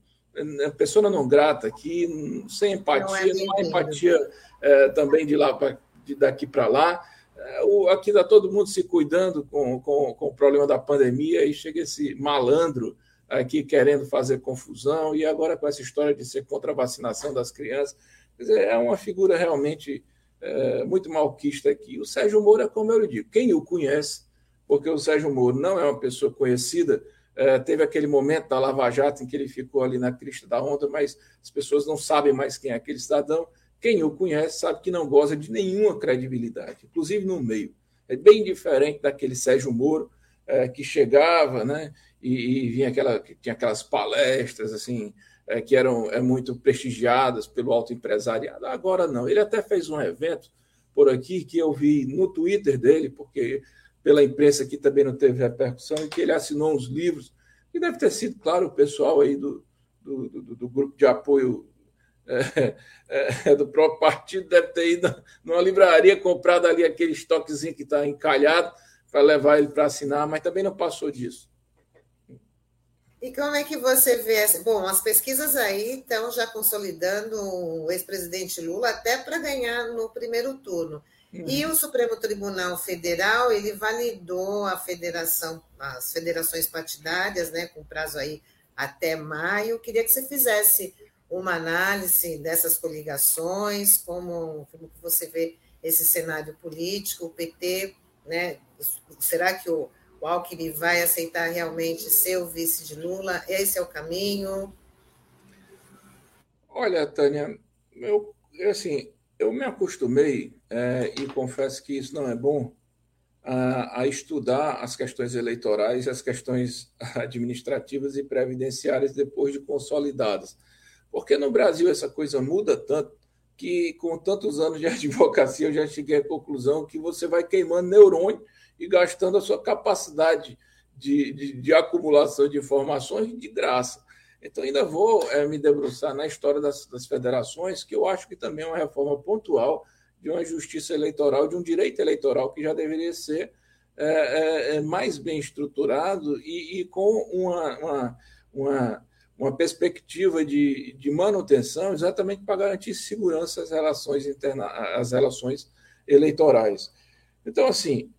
pessoa não grata aqui, sem empatia, não, é há empatia é, também de lá pra, de daqui para lá. É, o, aqui está todo mundo se cuidando com, com, com o problema da pandemia e chega esse malandro aqui querendo fazer confusão, e agora com essa história de ser contra a vacinação das crianças. Quer dizer, é uma figura realmente é, muito malquista aqui. O Sérgio Moro é como eu lhe digo, quem o conhece, porque o Sérgio Moro não é uma pessoa conhecida, é, teve aquele momento da Lava Jato em que ele ficou ali na crista da onda, mas as pessoas não sabem mais quem é aquele cidadão. Quem o conhece sabe que não goza de nenhuma credibilidade, inclusive no meio. É bem diferente daquele Sérgio Moro, é, que chegava, né, e, e vinha aquela, tinha aquelas palestras assim é, que eram é, muito prestigiadas pelo alto empresariado. Agora não. Ele até fez um evento por aqui que eu vi no Twitter dele, porque pela imprensa aqui também não teve repercussão, e que ele assinou uns livros, que deve ter sido, claro, o pessoal aí do, do, do, do grupo de apoio é, é, do próprio partido deve ter ido numa livraria comprado ali aquele estoquezinho que está encalhado para levar ele para assinar, mas também não passou disso. E como é que você vê? Bom, as pesquisas aí estão já consolidando o ex-presidente Lula até para ganhar no primeiro turno. E o Supremo Tribunal Federal ele validou a federação, as federações partidárias, né, com prazo aí até maio. Queria que você fizesse uma análise dessas coligações, como, como você vê esse cenário político, o PT, né? Será que o, o Alckmin vai aceitar realmente ser o vice de Lula? Esse é o caminho? Olha, Tânia, eu assim, eu me acostumei é, e confesso que isso não é bom a, a, estudar as questões eleitorais, as questões administrativas e previdenciárias depois de consolidadas. Porque no Brasil essa coisa muda tanto que, com tantos anos de advocacia, eu já cheguei à conclusão que você vai queimando neurônio e gastando a sua capacidade de, de, de acumulação de informações de graça. Então, ainda vou é, me debruçar na história das, das federações, que eu acho que também é uma reforma pontual de uma justiça eleitoral, de um direito eleitoral que já deveria ser é, é, mais bem estruturado e, e com uma, uma, uma, uma, perspectiva de, de manutenção exatamente para garantir segurança às relações, interna, às relações eleitorais. Então, assim,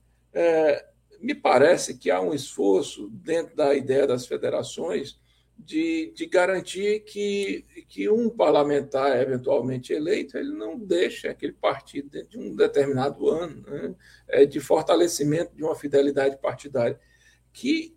me parece que há um esforço dentro da ideia das federações de, de garantir que, que um parlamentar eventualmente eleito ele não deixe aquele partido dentro de um determinado ano né, é, de fortalecimento de uma fidelidade partidária, que,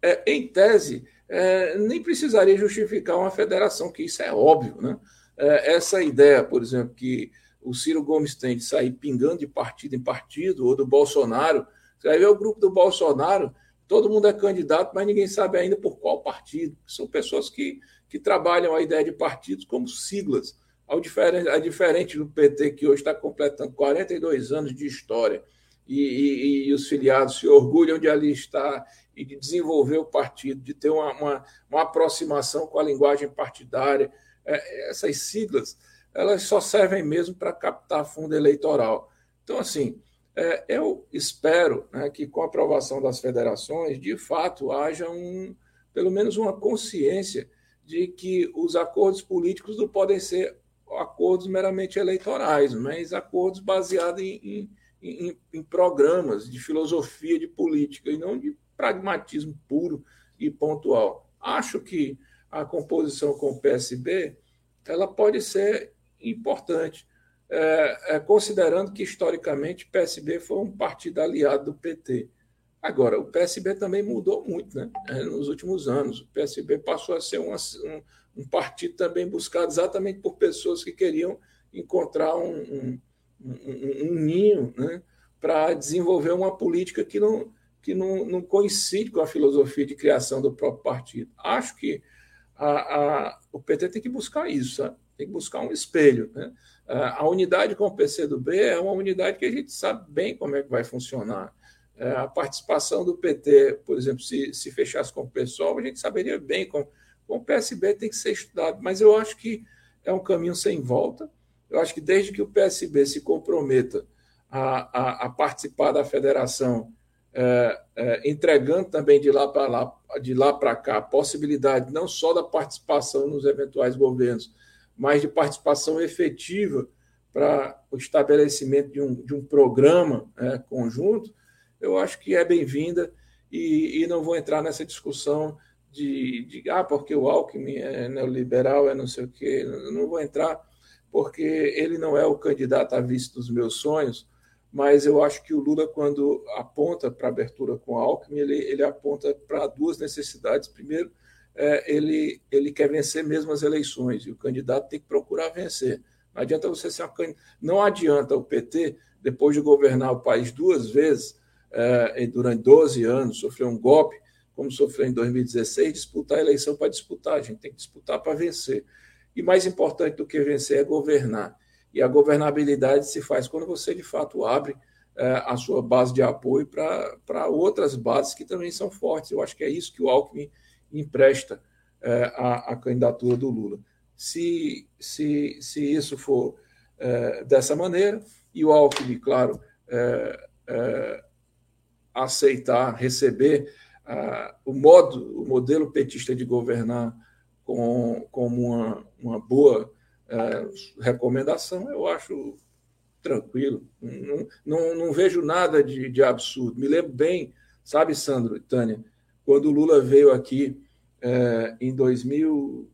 é, em tese, é, nem precisaria justificar uma federação, que isso é óbvio. Né? É, essa ideia, por exemplo, que o Ciro Gomes tem de sair pingando de partido em partido, ou do Bolsonaro, você vai ver o grupo do Bolsonaro todo mundo é candidato, mas ninguém sabe ainda por qual partido. São pessoas que, que trabalham a ideia de partidos como siglas, ao diferente, a diferente do PT, que hoje está completando 42 anos de história, e, e, e, os filiados se orgulham de ali estar e de desenvolver o partido, de ter uma, uma, uma aproximação com a linguagem partidária. É, essas siglas, elas só servem mesmo para captar fundo eleitoral. Então, assim, é, eu espero né, que, com a aprovação das federações, de fato haja um, pelo menos uma consciência de que os acordos políticos não podem ser acordos meramente eleitorais, mas acordos baseados em, em, em, em programas de filosofia de política e não de pragmatismo puro e pontual. Acho que a composição com o PSB ela pode ser importante é, é, considerando que, historicamente, o PSB foi um partido aliado do PT. Agora, o PSB também mudou muito né? É, nos últimos anos. O PSB passou a ser um, um, um, partido também buscado exatamente por pessoas que queriam encontrar um, um ninho né? para desenvolver uma política que, não, que não, não, coincide com a filosofia de criação do próprio partido. Acho que a, a, o PT tem que buscar isso, sabe? Tem que buscar um espelho. Né? A unidade com o PCdoB é uma unidade que a gente sabe bem como é que vai funcionar. É, a participação do PT, por exemplo, se, se fechasse com o PSOL, a gente saberia bem como, com o PSB tem que ser estudado, mas eu acho que é um caminho sem volta. Eu acho que desde que o PSB se comprometa a, a, a participar da federação, é, é, entregando também de lá para lá, de lá para cá, a possibilidade não só da participação nos eventuais governos, mas de participação efetiva para o estabelecimento de um, de um programa né, conjunto, eu acho que é bem-vinda e, e, não vou entrar nessa discussão de, de, ah, porque o Alckmin é neoliberal, é não sei o quê, não vou entrar, porque ele não é o candidato a vice dos meus sonhos, mas eu acho que o Lula, quando aponta para a abertura com o Alckmin, ele, ele aponta para duas necessidades. Primeiro, é, ele, ele quer vencer mesmo as eleições, e o candidato tem que procurar vencer. Não adianta você ser uma, Não adianta o PT, depois de governar o país duas vezes, é, durante 12 anos, sofrer um golpe, como sofreu em 2016, disputar a eleição para disputar. A gente tem que disputar para vencer. E mais importante do que vencer é governar. E a governabilidade se faz quando você, de fato, abre é, a sua base de apoio para outras bases que também são fortes. Eu acho que é isso que o Alckmin empresta é, a, a, candidatura do Lula. Se, se, se isso for é, dessa maneira, e o Alckmin, claro, é, é aceitar, receber o modo, o modelo petista de governar com, como uma, uma boa uh, recomendação, eu acho tranquilo. Não, não, não vejo nada de, de, absurdo. Me lembro bem, sabe, Sandro e Tânia, quando o Lula veio aqui uh, em 2000,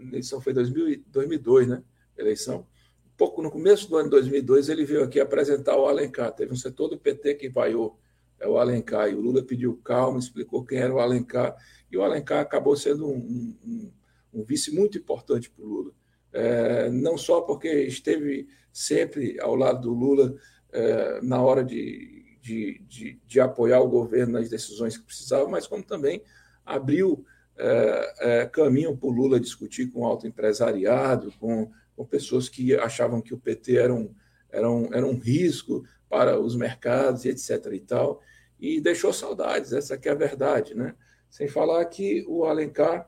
eleição foi 2000, 2002, né? Eleição. Pouco no começo do ano de 2002, ele veio aqui apresentar o Alencar. Teve um setor do PT que vaiou é o Alencar. E o Lula pediu calma, explicou quem era o Alencar. E o Alencar acabou sendo um, um, um vice muito importante para o Lula. É, não só porque esteve sempre ao lado do Lula é, na hora de, de, de, de, apoiar o governo nas decisões que precisava, mas como também abriu é, é caminho para o Lula discutir com o alto empresariado, com, com pessoas que achavam que o PT era um, era um, era um risco para os mercados e etc. e tal, e deixou saudades, essa que é a verdade, né? Sem falar que o Alencar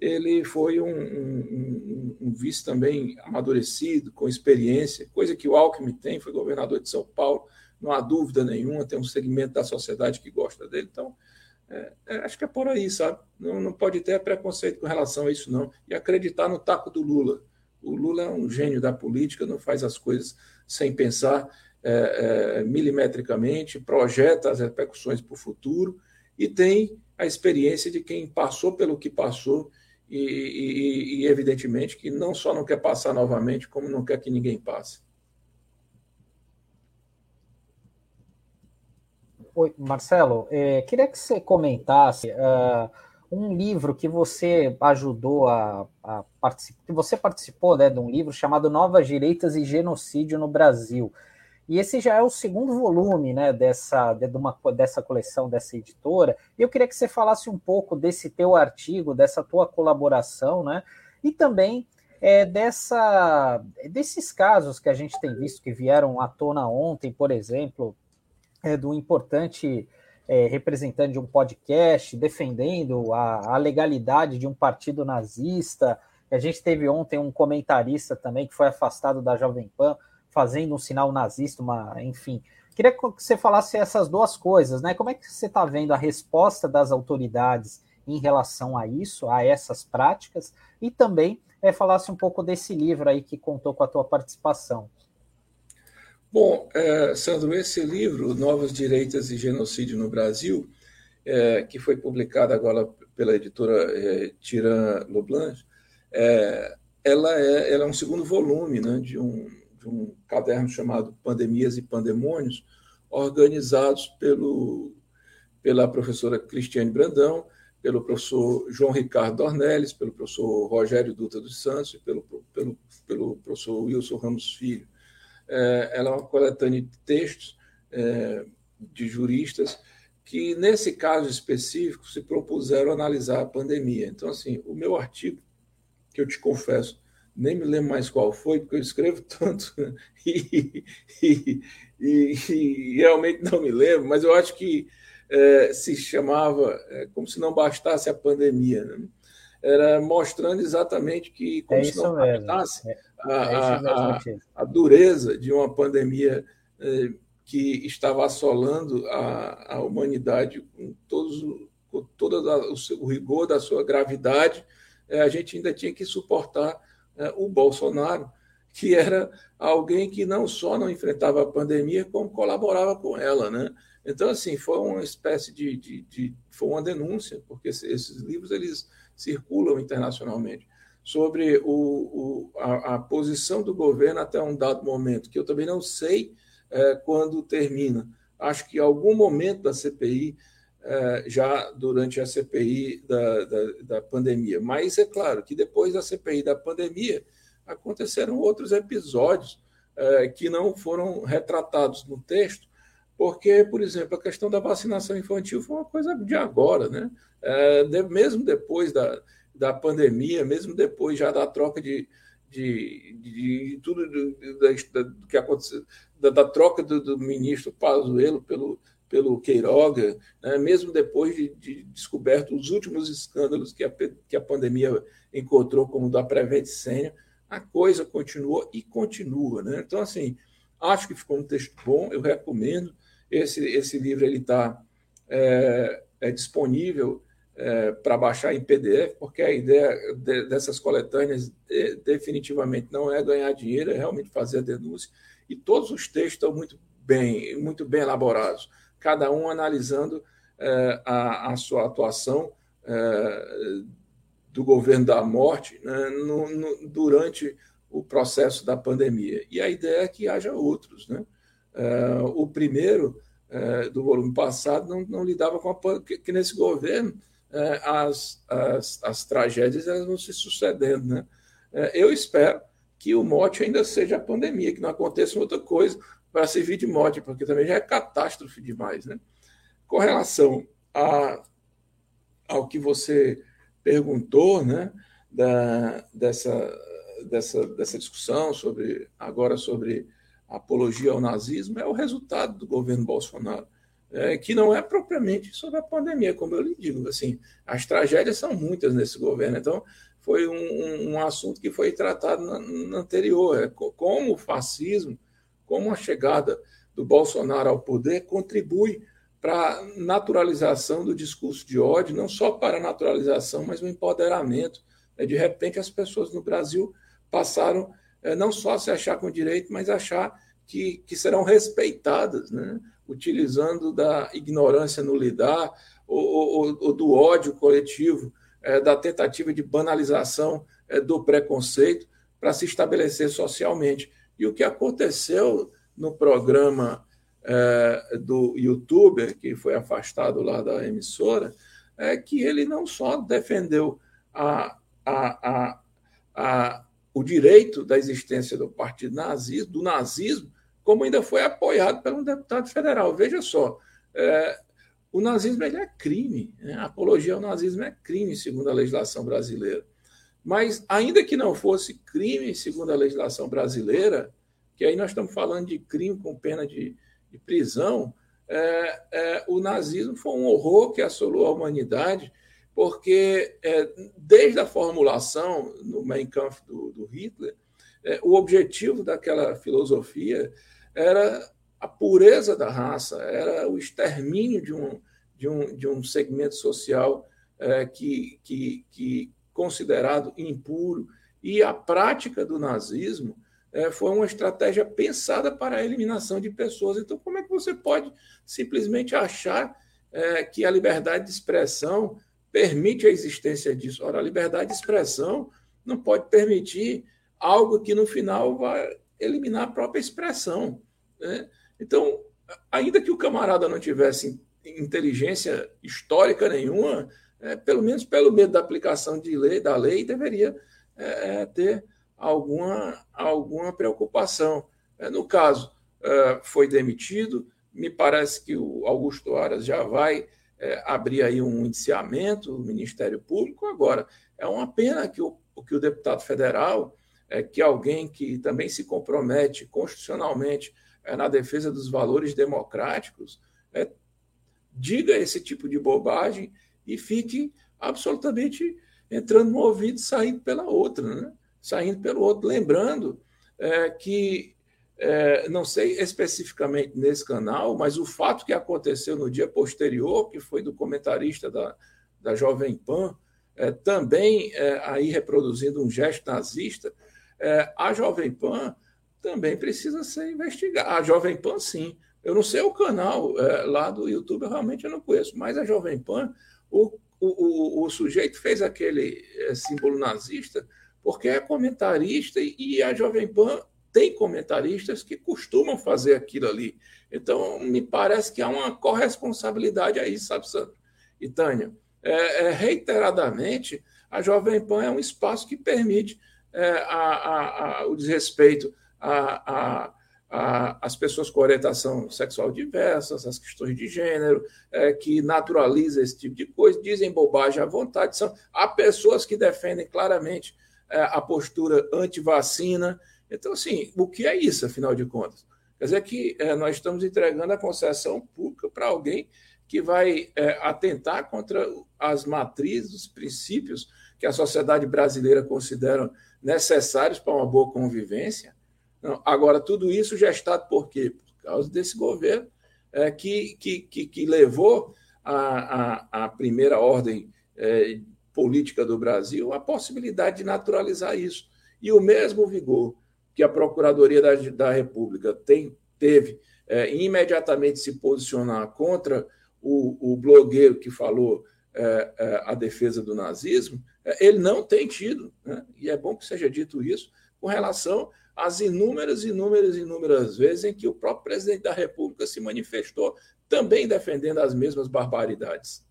ele foi um, um, um, vice também amadurecido, com experiência, coisa que o Alckmin tem, foi governador de São Paulo, não há dúvida nenhuma, tem um segmento da sociedade que gosta dele, então é, é, acho que é por aí, sabe? Não, não pode ter preconceito com relação a isso, não. E acreditar no taco do Lula. O Lula é um gênio da política, não faz as coisas sem pensar é, é, milimetricamente, projeta as repercussões para o futuro e tem a experiência de quem passou pelo que passou e, e, e, evidentemente, que não só não quer passar novamente, como não quer que ninguém passe. Oi, Marcelo, é, queria que você comentasse uh, um livro que você ajudou a, a participar, que você participou né, de um livro chamado Novas Direitas e Genocídio no Brasil. E esse já é o segundo volume né, dessa, de uma, dessa coleção, dessa editora. E eu queria que você falasse um pouco desse teu artigo, dessa tua colaboração, né? E também é, dessa, desses casos que a gente tem visto que vieram à tona ontem, por exemplo, é, do importante é, representante de um podcast defendendo a, a legalidade de um partido nazista. A gente teve ontem um comentarista também que foi afastado da Jovem Pan fazendo um sinal nazista, uma, enfim. Queria que você falasse essas duas coisas, né? Como é que você está vendo a resposta das autoridades em relação a isso, a essas práticas, e também é, falasse um pouco desse livro aí que contou com a tua participação. Bom, é, Sandro, esse livro, Novos Direitos e Genocídio no Brasil, é, que foi publicado agora pela editora é, Tiran Leblanc, é, ela, é, ela é um segundo volume né, de um, de um caderno chamado Pandemias e Pandemônios, organizados pelo, pela professora Cristiane Brandão, pelo professor João Ricardo Dornelles, pelo professor Rogério Dutra dos Santos e pelo, pelo, pelo professor Wilson Ramos Filho. É, ela é uma coletânea de textos é, de juristas que, nesse caso específico, se propuseram analisar a pandemia. Então, assim, o meu artigo, que eu te confesso, nem me lembro mais qual foi, porque eu escrevo tanto e, e, e, e realmente não me lembro, mas eu acho que é, se chamava é, como se não bastasse a pandemia, né? era mostrando exatamente que como é se não bastasse é, a, é a, a, a, dureza de uma pandemia é, que estava assolando a, a humanidade com todos com todo o, o rigor da sua gravidade, a gente ainda tinha que suportar né, o Bolsonaro, que era alguém que não só não enfrentava a pandemia, como colaborava com ela. Né? Então, assim, foi uma espécie de, de, de foi uma denúncia, porque esses livros eles circulam internacionalmente sobre o, o a, a, posição do governo até um dado momento, que eu também não sei é, quando termina. Acho que algum momento da CPI é, já durante a CPI da, da, da, pandemia. Mas é claro que depois da CPI da pandemia aconteceram outros episódios é, que não foram retratados no texto, porque, por exemplo, a questão da vacinação infantil foi uma coisa de agora, né? É, de, mesmo depois da, da pandemia, mesmo depois já da troca de, de, de, de tudo do, da, do, que aconteceu, da, da troca do, do ministro Pazuello pelo pelo Queiroga, né, mesmo depois de, de, descoberto os últimos escândalos que a, que a pandemia encontrou, como o da Prevent Senior, a coisa continuou e continua. Né? Então, assim, acho que ficou um texto bom, eu recomendo. Esse, esse livro ele está é, é disponível é, para baixar em PDF, porque a ideia de, dessas coletâneas de, definitivamente não é ganhar dinheiro, é realmente fazer a denúncia. E todos os textos estão muito bem, muito bem elaborados, cada um analisando é, a, a, sua atuação é, do governo da morte né, no, no, durante o processo da pandemia. E a ideia é que haja outros. Né? É, o primeiro, é, do volume passado, não, não lidava com a que, que nesse governo é, as, as, as tragédias elas vão se sucedendo. Né? É, eu espero que o mote ainda seja a pandemia, que não aconteça outra coisa para servir de mote, porque também já é catástrofe demais. Né? Com relação a, ao que você perguntou, né, da, dessa, dessa, dessa discussão sobre agora sobre apologia ao nazismo, é o resultado do governo Bolsonaro é, que não é propriamente sobre a pandemia, como eu lhe digo. Assim, as tragédias são muitas nesse governo, então foi um, um assunto que foi tratado no, anterior, é, como o fascismo, como a chegada do Bolsonaro ao poder contribui para a naturalização do discurso de ódio, não só para a naturalização, mas o empoderamento. É, de repente, as pessoas no Brasil passaram é, não só a se achar com direito, mas achar que, que serão respeitadas. Né? utilizando da ignorância no lidar, ou, ou, ou do ódio coletivo, é, da tentativa de banalização é, do preconceito para se estabelecer socialmente. E o que aconteceu no programa é, do youtuber, que foi afastado lá da emissora, é que ele não só defendeu a, a, a, a, o direito da existência do partido nazismo, do nazismo, como ainda foi apoiado por um deputado federal. Veja só, é, o nazismo é crime, né? a apologia ao nazismo é crime, segundo a legislação brasileira. Mas, ainda que não fosse crime, segundo a legislação brasileira, que aí nós estamos falando de crime com pena de, de prisão, é, é, o nazismo foi um horror que assolou a humanidade, porque é, desde a formulação no Mein Kampf do, do Hitler, é, o objetivo daquela filosofia era a pureza da raça, era o extermínio de um, de um, de um segmento social é, que, que, que considerado impuro. E a prática do nazismo é, foi uma estratégia pensada para a eliminação de pessoas. Então, como é que você pode simplesmente achar é, que a liberdade de expressão permite a existência disso? Ora, a liberdade de expressão não pode permitir algo que no final vai eliminar a própria expressão. Né? Então, ainda que o camarada não tivesse inteligência histórica nenhuma, é, pelo menos pelo medo da aplicação de lei, da lei, deveria é, é ter alguma, alguma preocupação. É, no caso, é, foi demitido, me parece que o Augusto Aras já vai é, abrir aí um indiciamento, o Ministério Público. Agora, é uma pena que o, que o deputado federal, é, que alguém que também se compromete constitucionalmente é, na defesa dos valores democráticos, é, diga esse tipo de bobagem e fique absolutamente entrando no ouvido e saindo pela outra, né? saindo pelo outro. Lembrando é, que, é, não sei especificamente nesse canal, mas o fato que aconteceu no dia posterior, que foi do comentarista da, da Jovem Pan, é, também aí reproduzindo um gesto nazista, é, a Jovem Pan também precisa ser investigada. A Jovem Pan, sim. Eu não sei o canal é, lá do YouTube, eu realmente não conheço, mas a Jovem Pan, o, o, o, o sujeito fez aquele é, símbolo nazista porque é comentarista e, e a Jovem Pan tem comentaristas que costumam fazer aquilo ali. Então, me parece que há uma corresponsabilidade aí, sabe, Sandro e Tânia? É, é, reiteradamente, a Jovem Pan é um espaço que permite é, a, a, o desrespeito a, as pessoas com orientação sexual diversas, as questões de gênero, é, que naturaliza esse tipo de coisa, dizem bobagem à vontade. São, há pessoas que defendem claramente é, a postura anti-vacina. Então, assim, o que é isso, afinal de contas? Quer dizer que é, nós estamos entregando a concessão pública para alguém que vai é, atentar contra as matrizes, os princípios que a sociedade brasileira considera necessários para uma boa convivência. Não, agora, tudo isso gestado por quê? Por causa desse governo é, que, que, que, que, levou à, à, à primeira ordem é, política do Brasil a possibilidade de naturalizar isso. E o mesmo vigor que a Procuradoria da, da República tem, teve é, imediatamente se posicionar contra o, o blogueiro que falou a defesa do nazismo, é, ele não tem tido, né? e é bom que seja dito isso, com relação às inúmeras, inúmeras, inúmeras vezes em que o próprio presidente da República se manifestou também defendendo as mesmas barbaridades.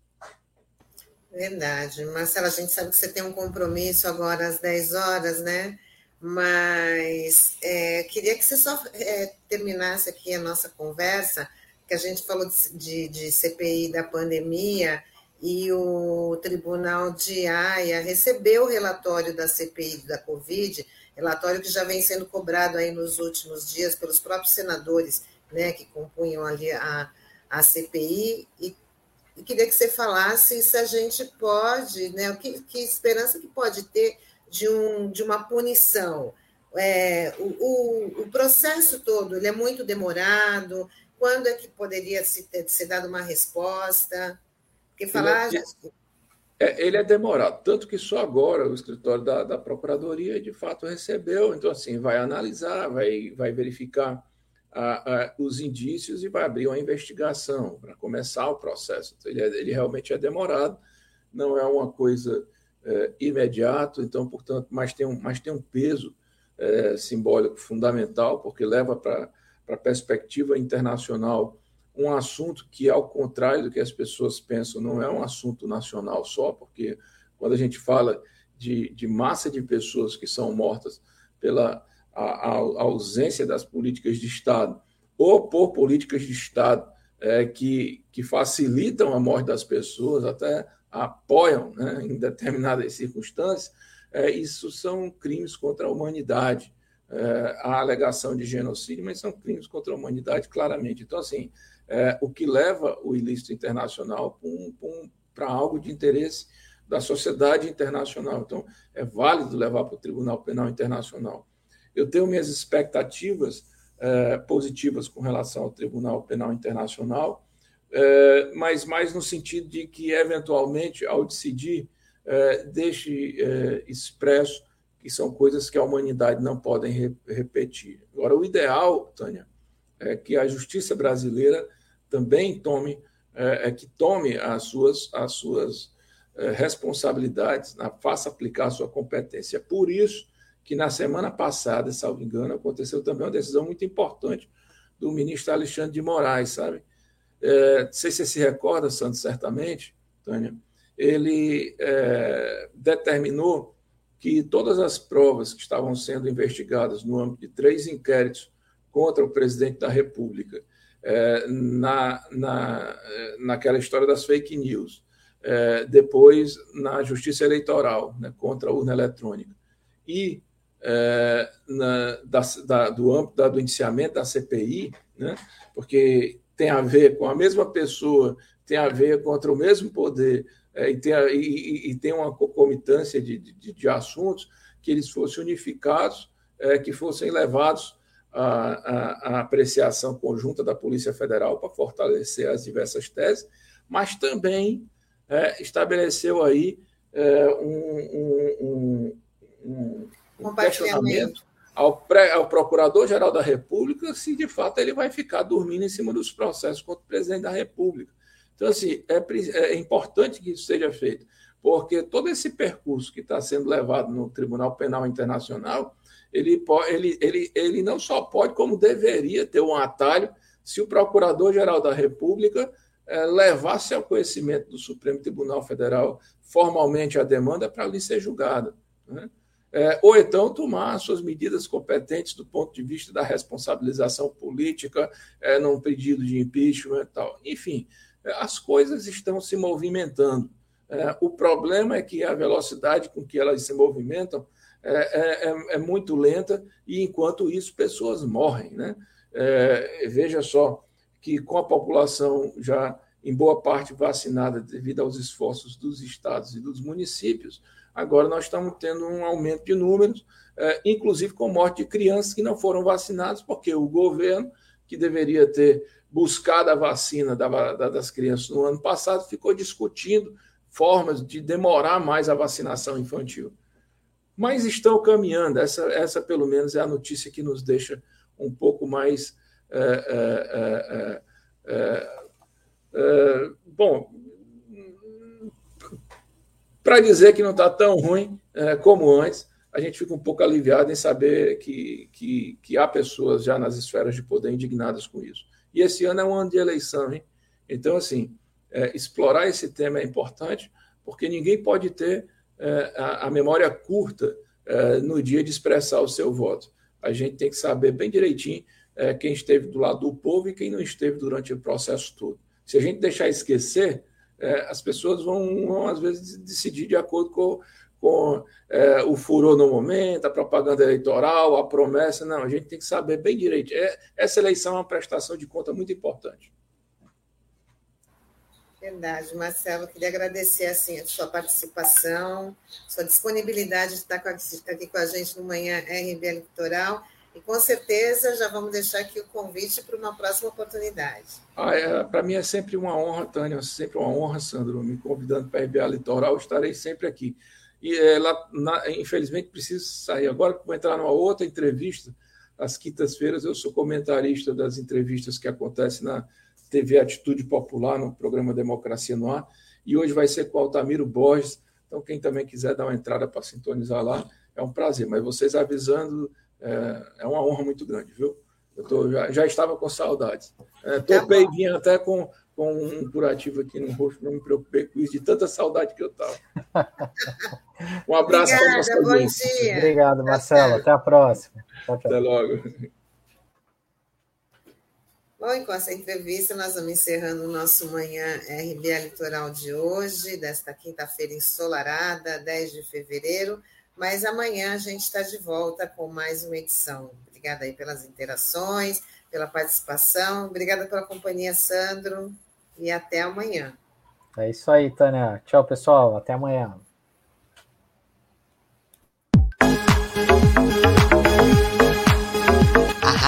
Verdade. Marcela, a gente sabe que você tem um compromisso agora às 10 horas, né? Mas é, queria que você só é, terminasse aqui a nossa conversa, que a gente falou de, de, de CPI da pandemia e o Tribunal de Haia recebeu o relatório da CPI da Covid, relatório que já vem sendo cobrado aí nos últimos dias pelos próprios senadores, né, que compunham ali a, a CPI, e, e queria que você falasse se a gente pode, né, que, que esperança que pode ter de, um, de uma punição. É, o, o, o, processo todo ele é muito demorado, quando é que poderia se ter, ser dada uma resposta? Porque falar. Ele é, é, ele é demorado, tanto que só agora o escritório da, da Procuradoria de fato recebeu, então, assim, vai analisar, vai, vai verificar a, a, os indícios e vai abrir uma investigação para começar o processo. Então, ele, é, ele realmente é demorado, não é uma coisa é, imediata, então, portanto, mas tem um, mas tem um peso é, simbólico fundamental, porque leva para a perspectiva internacional um assunto que, ao contrário do que as pessoas pensam, não é um assunto nacional só, porque quando a gente fala de, de massa de pessoas que são mortas pela a, a ausência das políticas de Estado ou por políticas de Estado é, que, que facilitam a morte das pessoas, até apoiam né, em determinadas circunstâncias, é, isso são crimes contra a humanidade. É, a alegação de genocídio, mas são crimes contra a humanidade, claramente. Então, assim, é, o que leva o ilícito internacional para algo de interesse da sociedade internacional. Então, é válido levar para o Tribunal Penal Internacional. Eu tenho minhas expectativas é, positivas com relação ao Tribunal Penal Internacional, é, mas mais no sentido de que, eventualmente, ao decidir, é, deixe é, expresso que são coisas que a humanidade não podem re repetir. Agora, o ideal, Tânia, é que a justiça brasileira também tome, é, é que tome as suas, as suas é, responsabilidades, na, faça aplicar a sua competência. É por isso que na semana passada, salvo engano, aconteceu também uma decisão muito importante do ministro Alexandre de Moraes, sabe? É, não sei se você se recorda, Santos, certamente, Tânia, ele é, determinou que todas as provas que estavam sendo investigadas no âmbito de três inquéritos contra o presidente da República é, na, na, naquela história das fake news, é, depois na justiça eleitoral, né, contra a urna eletrônica, e é, na, da, da, do âmbito da, do indiciamento da CPI, né, porque tem a ver com a mesma pessoa, tem a ver contra o mesmo poder, é, e, tem a, e, e, tem uma concomitância de, de, de, assuntos que eles fossem unificados, é, que fossem levados a, a, a apreciação conjunta da Polícia Federal para fortalecer as diversas teses, mas também é, estabeleceu aí é, um, um, um, um questionamento ao, ao Procurador-Geral da República se de fato ele vai ficar dormindo em cima dos processos contra o presidente da República. Então, assim, é, é importante que isso seja feito, porque todo esse percurso que está sendo levado no Tribunal Penal Internacional ele, ele, ele, ele não só pode, como deveria ter um atalho se o Procurador-Geral da República é, levasse ao conhecimento do Supremo Tribunal Federal formalmente a demanda para ali ser julgada. Né? É, ou então tomar suas medidas competentes do ponto de vista da responsabilização política, é, num pedido de impeachment e tal. Enfim, as coisas estão se movimentando. É, o problema é que a velocidade com que elas se movimentam é, é, é, é, muito lenta e, enquanto isso, pessoas morrem. Né? É, veja só que, com a população já em boa parte vacinada devido aos esforços dos estados e dos municípios, agora nós estamos tendo um aumento de números, é, inclusive com morte de crianças que não foram vacinadas, porque o governo, que deveria ter buscada a vacina das crianças no ano passado, ficou discutindo formas de demorar mais a vacinação infantil. Mas estão caminhando, essa, essa pelo menos é a notícia que nos deixa um pouco mais. É, é, bom, para dizer que não está tão ruim como antes, a gente fica um pouco aliviado em saber que, que, que, há pessoas já nas esferas de poder indignadas com isso. E esse ano é um ano de eleição, hein? Então, assim, é, explorar esse tema é importante, porque ninguém pode ter a, a, memória curta é, no dia de expressar o seu voto. A gente tem que saber bem direitinho é, quem esteve do lado do povo e quem não esteve durante o processo todo. Se a gente deixar esquecer, é, as pessoas vão, vão, às vezes, decidir de acordo com, com é, o furor no momento, a propaganda eleitoral, a promessa. Não, a gente tem que saber bem direito. É, essa eleição é uma prestação de conta muito importante. Verdade, Marcelo, queria agradecer assim, a sua participação, sua disponibilidade de estar aqui com a gente no Manhã RB Eleitoral e com certeza já vamos deixar aqui o convite para uma próxima oportunidade. Ah, é, para mim é sempre uma honra, Tânia, sempre uma honra, Sandro, me convidando para a RBA Litoral, estarei sempre aqui. E ela, na, infelizmente, preciso sair agora, vou entrar numa outra entrevista. Às quintas-feiras eu sou comentarista das entrevistas que acontecem na TV Atitude Popular, no programa Democracia no Ar, e hoje vai ser com o Altamiro Borges. Então, quem também quiser dar uma entrada para sintonizar lá, é um prazer. Mas vocês avisando, é, é uma honra muito grande, viu? Eu tô, já, já estava com saudades. É, topei e vim até com, com um curativo aqui no rosto, não me preocupei com isso, de tanta saudade que eu estava. Um abraço para você. Bom dia. Obrigado, Marcelo. Até a próxima. Tchau, tchau. Até logo. Bom, e com essa entrevista, nós vamos encerrando o nosso Manhã RBA Litoral de hoje, desta quinta-feira ensolarada, 10 de fevereiro. Mas amanhã a gente está de volta com mais uma edição. Obrigada aí pelas interações, pela participação. Obrigada pela companhia, Sandro. E até amanhã. É isso aí, Tânia. Tchau, pessoal. Até amanhã.